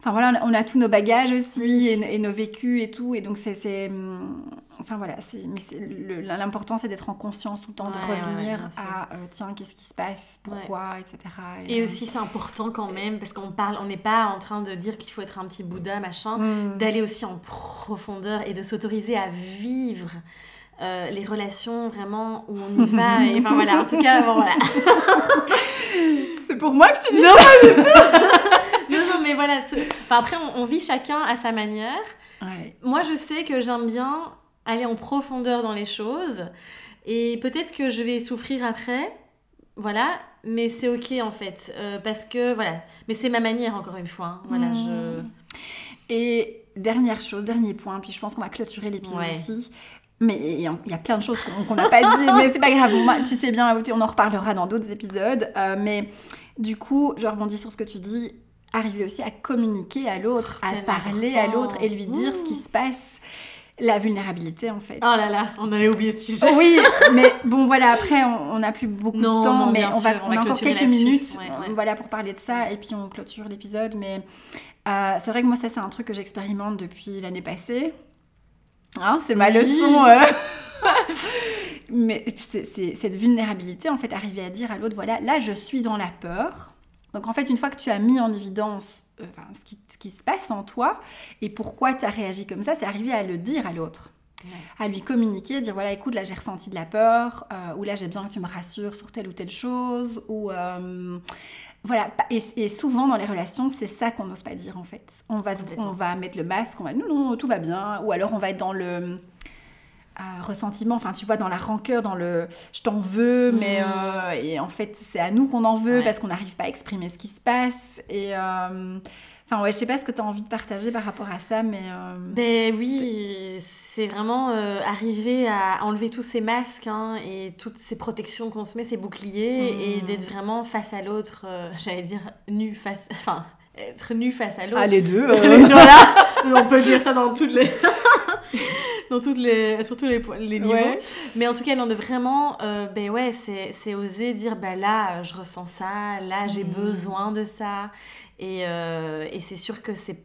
enfin voilà, on a, tous nos bagages aussi Oui. et, et nos vécus et tout, et donc c'est, hum, enfin voilà, l'important c'est d'être en conscience tout le temps, de Ouais, revenir à euh, tiens qu'est-ce qui se passe, pourquoi, etc. Et aussi, c'est important quand même, parce qu'on parle, on n'est pas en train de dire qu'il faut être un petit Bouddha, machin, hum, d'aller aussi en profondeur et de s'autoriser à vivre euh, les relations vraiment où on y va. et enfin voilà, en tout cas, bon voilà. c'est pour moi que tu dis Non, non, non, mais voilà. Enfin, après, on, on vit chacun à sa manière. Ouais. Moi, je sais que j'aime bien aller en profondeur dans les choses. Et peut-être que je vais souffrir après. Voilà. Mais c'est ok, en fait. euh, parce que, voilà. Mais c'est ma manière, encore une fois. hein. Voilà, je... Mmh. Et dernière chose, dernier point, puis je pense qu'on va clôturer l'épisode Ouais. ici. Mais il y a plein de choses qu'on qu'on n'a pas dit, mais c'est pas grave. Moi, tu sais bien, on en reparlera dans d'autres épisodes. Euh, mais du coup, je rebondis sur ce que tu dis. Arriver aussi à communiquer à l'autre, à parler à l'autre et lui dire ce qui se passe. La vulnérabilité, en fait. Oh là là, on avait oublié ce sujet. Oui, mais bon voilà, après on n'a plus beaucoup Non, de temps, non, mais on va, sûr, on on va a encore quelques minutes Ouais, ouais. voilà, pour parler de ça, et puis on clôture l'épisode, mais euh, c'est vrai que moi ça c'est un truc que j'expérimente depuis l'année passée. Hein, c'est ma leçon. euh. mais c'est- c'est cette vulnérabilité, en fait, arriver à dire à l'autre, voilà, là je suis dans la peur. Donc en fait, une fois que tu as mis en évidence euh, enfin, ce, qui, ce qui se passe en toi et pourquoi tu as réagi comme ça, c'est arriver à le dire à l'autre à lui communiquer, dire voilà, écoute, là j'ai ressenti de la peur, euh, ou là j'ai besoin que tu me rassures sur telle ou telle chose, ou euh, voilà. Et, et souvent dans les relations, c'est ça qu'on n'ose pas dire en fait. On va, on va mettre le masque, on va non, non, tout va bien, ou alors on va être dans le euh, ressentiment, enfin tu vois, dans la rancœur, dans le je t'en veux, mais Mm. euh, et en fait c'est à nous qu'on en veut Ouais. parce qu'on n'arrive pas à exprimer ce qui se passe. Et euh, enfin ouais, je sais pas ce que tu as envie de partager par rapport à ça, mais euh, Ben oui, c'est vraiment euh, arriver à enlever tous ces masques hein, et toutes ces protections qu'on se met, ces boucliers, Mm. et d'être vraiment face à l'autre, j'allais dire nu face, enfin être nu face à l'autre. ah les deux. voilà, on peut dire ça dans toutes les, dans toutes les, sur tous les, les niveaux. Ouais. Mais en tout cas, non, de vraiment, euh, ben ouais, c'est c'est oser dire, ben là, euh, je ressens ça, là, j'ai Mhm. besoin de ça. Et, euh, et c'est sûr que c'est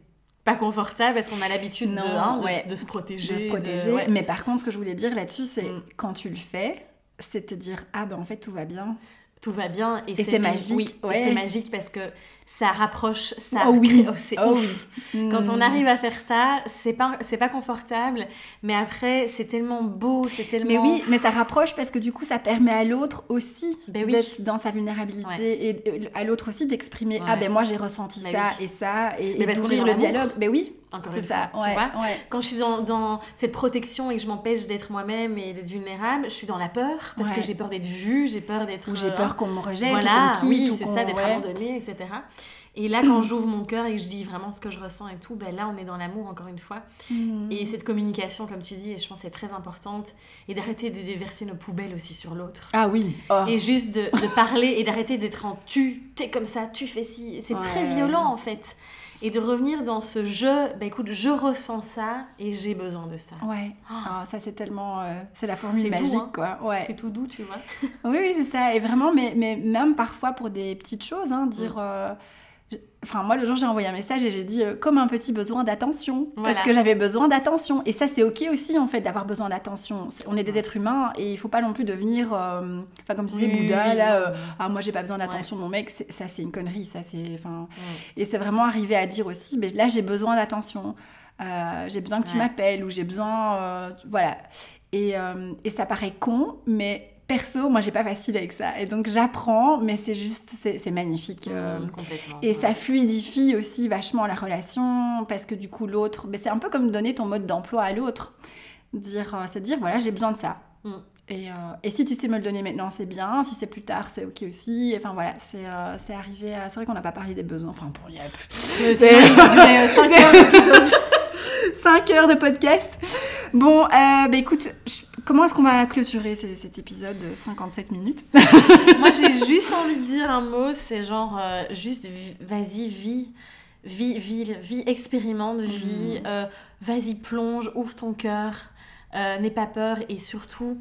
pas confortable parce qu'on a l'habitude de, hein, de, ouais. de se protéger. de se de- protéger. ouais. Mais par contre, ce que je voulais dire là-dessus, c'est Mm. quand tu le fais, c'est te dire ah ben en fait tout va bien. Tout va bien. Et, Et c'est magique, Oui, ouais. c'est magique parce que ça rapproche, ça oh oui, crée- oh, oh oui. Quand on Mm. arrive à faire ça, c'est pas c'est pas confortable, mais après c'est tellement beau, c'est tellement Mais oui, mais ça rapproche parce que du coup, ça permet à l'autre aussi Ben oui. d'être dans sa vulnérabilité et à l'autre aussi d'exprimer ah ben moi j'ai ressenti Ben ça oui. et ça et, Mais et d'ouvrir le dialogue. Ben oui, encore c'est une ça. fois, ouais, tu vois. Quand je suis dans, dans cette protection et que je m'empêche d'être moi-même et d'être vulnérable, je suis dans la peur parce que j'ai peur d'être vue, j'ai peur d'être Ou j'ai euh, peur qu'on me rejette, voilà, ou qu'on me quitte, c'est ça, d'être abandonnée, etc. Et là, quand j'ouvre mon cœur et que je dis vraiment ce que je ressens et tout, ben là, on est dans l'amour, encore une fois. Mm. Et cette communication, comme tu dis, et je pense c'est très importante, et d'arrêter de déverser nos poubelles aussi sur l'autre. Ah oui. Oh. Et juste de, de parler et d'arrêter d'être en tu, t'es comme ça, tu fais ci. C'est très violent en fait. Et de revenir dans ce je, bah écoute, je ressens ça et j'ai besoin de ça. Ouais. Ah, ça c'est tellement euh, c'est la formule C'est doux, magique hein. quoi. Ouais. C'est tout doux, tu vois. Oui, oui, c'est ça. Et vraiment, mais, mais même parfois pour des petites choses, hein, dire Mm. euh, Enfin, moi, le jour, j'ai envoyé un message et j'ai dit euh, comme un petit besoin d'attention. Parce que j'avais besoin d'attention. Et ça, c'est OK aussi, en fait, d'avoir besoin d'attention. On est des êtres humains et il faut pas non plus devenir. euh, Enfin, comme tu disais, Bouddha, là. euh, ah, moi, j'ai pas besoin d'attention de mon mec. Ça, c'est une connerie. Ça, c'est. Enfin. Et c'est vraiment arrivé à dire aussi mais là, j'ai besoin d'attention. J'ai besoin que tu m'appelles ou j'ai besoin. voilà. Et, et ça paraît con, mais. Perso, moi j'ai pas facile avec ça. Et donc j'apprends, mais c'est juste, c'est magnifique. euh, Mm, complètement. et ouais. ça fluidifie aussi vachement la relation parce que du coup l'autre, mais c'est un peu comme donner ton mode d'emploi à l'autre. Dire, euh, c'est dire voilà j'ai besoin de ça. Mm. Et, euh, et si tu sais me le donner maintenant c'est bien, si c'est plus tard c'est ok aussi. Enfin voilà, c'est euh, arrivé. à- C'est vrai qu'on n'a pas parlé des besoins. Enfin bon, il y a Euh, sinon, il va durer 5 heures d'épisode. 5 heures de podcast. Bon, euh, bah écoute, je- comment est-ce qu'on va clôturer ces- cet épisode de 57 minutes Moi, j'ai juste envie de dire un mot, c'est genre, euh, juste, vas-y, vis, vis, vis, vis, expérimente, vis, Mm. euh, vas-y, plonge, ouvre ton cœur, euh, n'aie pas peur et surtout,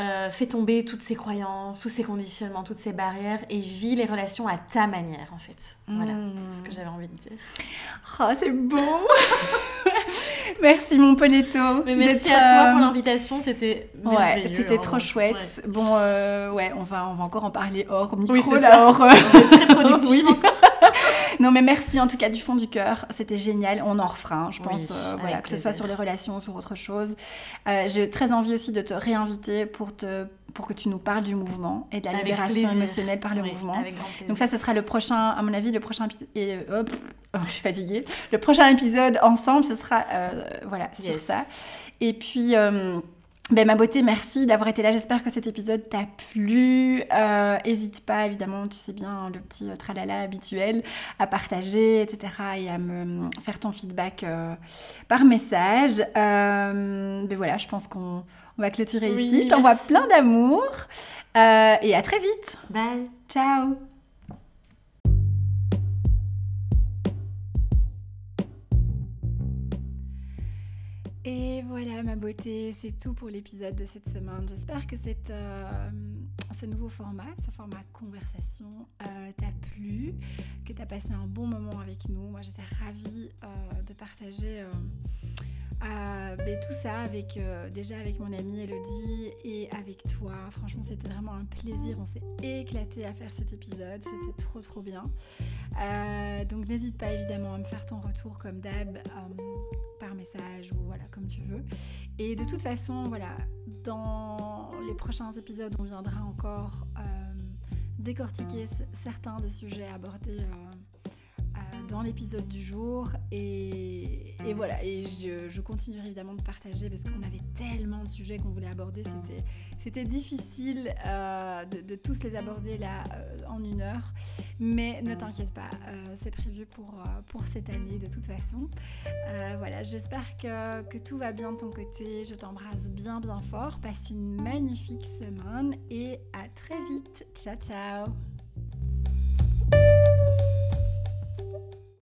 euh, fais tomber toutes ces croyances, tous ces conditionnements, toutes ces barrières et vis les relations à ta manière, en fait. Voilà, c'est ce que j'avais envie de dire. Oh, c'est beau Merci mon Ponetto. Mais merci à toi euh, pour l'invitation, c'était Ouais, c'était trop chouette. Bon, euh, ouais, on va, on va encore en parler hors micro, Oui, c'est là, hors, euh, On est très productive. Oui. Non, mais merci en tout cas du fond du cœur. C'était génial. On en refera, hein, je Oui, pense, euh, voilà, que ce soit sur les relations ou sur autre chose. Euh, J'ai très envie aussi de te réinviter pour, te, pour que tu nous parles du mouvement et de la Avec libération plaisir. émotionnelle par le Oui, mouvement. Donc ça, ce sera le prochain, à mon avis, le prochain épisode. Et euh, hop, oh, je suis fatiguée. Le prochain épisode ensemble, ce sera voilà sur Yes. ça. Et puis. Ben, ma beauté, merci d'avoir été là. J'espère que cet épisode t'a plu. Euh, Hésite pas, évidemment, tu sais bien, le petit euh, tralala habituel, à partager, etc. et à me faire ton feedback euh, par message. Euh, ben voilà, je pense qu'on on va clôturer Oui, ici. Je t'envoie plein d'amour. Euh, et à très vite. Bye. Ciao Et voilà ma beauté, c'est tout pour l'épisode de cette semaine. J'espère que cette, euh, ce nouveau format, ce format conversation, euh, t'a plu, que tu as passé un bon moment avec nous. Moi j'étais ravie euh, de partager euh, ben, tout ça avec, euh, déjà avec mon amie Elodie et avec toi. Franchement c'était vraiment un plaisir, on s'est éclaté à faire cet épisode, c'était trop trop bien. Euh, donc n'hésite pas évidemment à me faire ton retour comme d'hab par message ou voilà comme tu veux. Et de toute façon voilà dans les prochains épisodes on viendra encore décortiquer certains des sujets abordés dans l'épisode du jour. Et, voilà et je, continuerai évidemment de partager parce qu'on avait tellement de sujets qu'on voulait aborder. C'était difficile euh, de, tous les aborder là euh, en une heure. Mais ne t'inquiète pas euh, c'est prévu pour, euh, pour cette année de toute façon. Euh, voilà j'espère que, que tout va bien de ton côté. Je t'embrasse bien bien fort. Passe une magnifique semaine et à très vite. Ciao ciao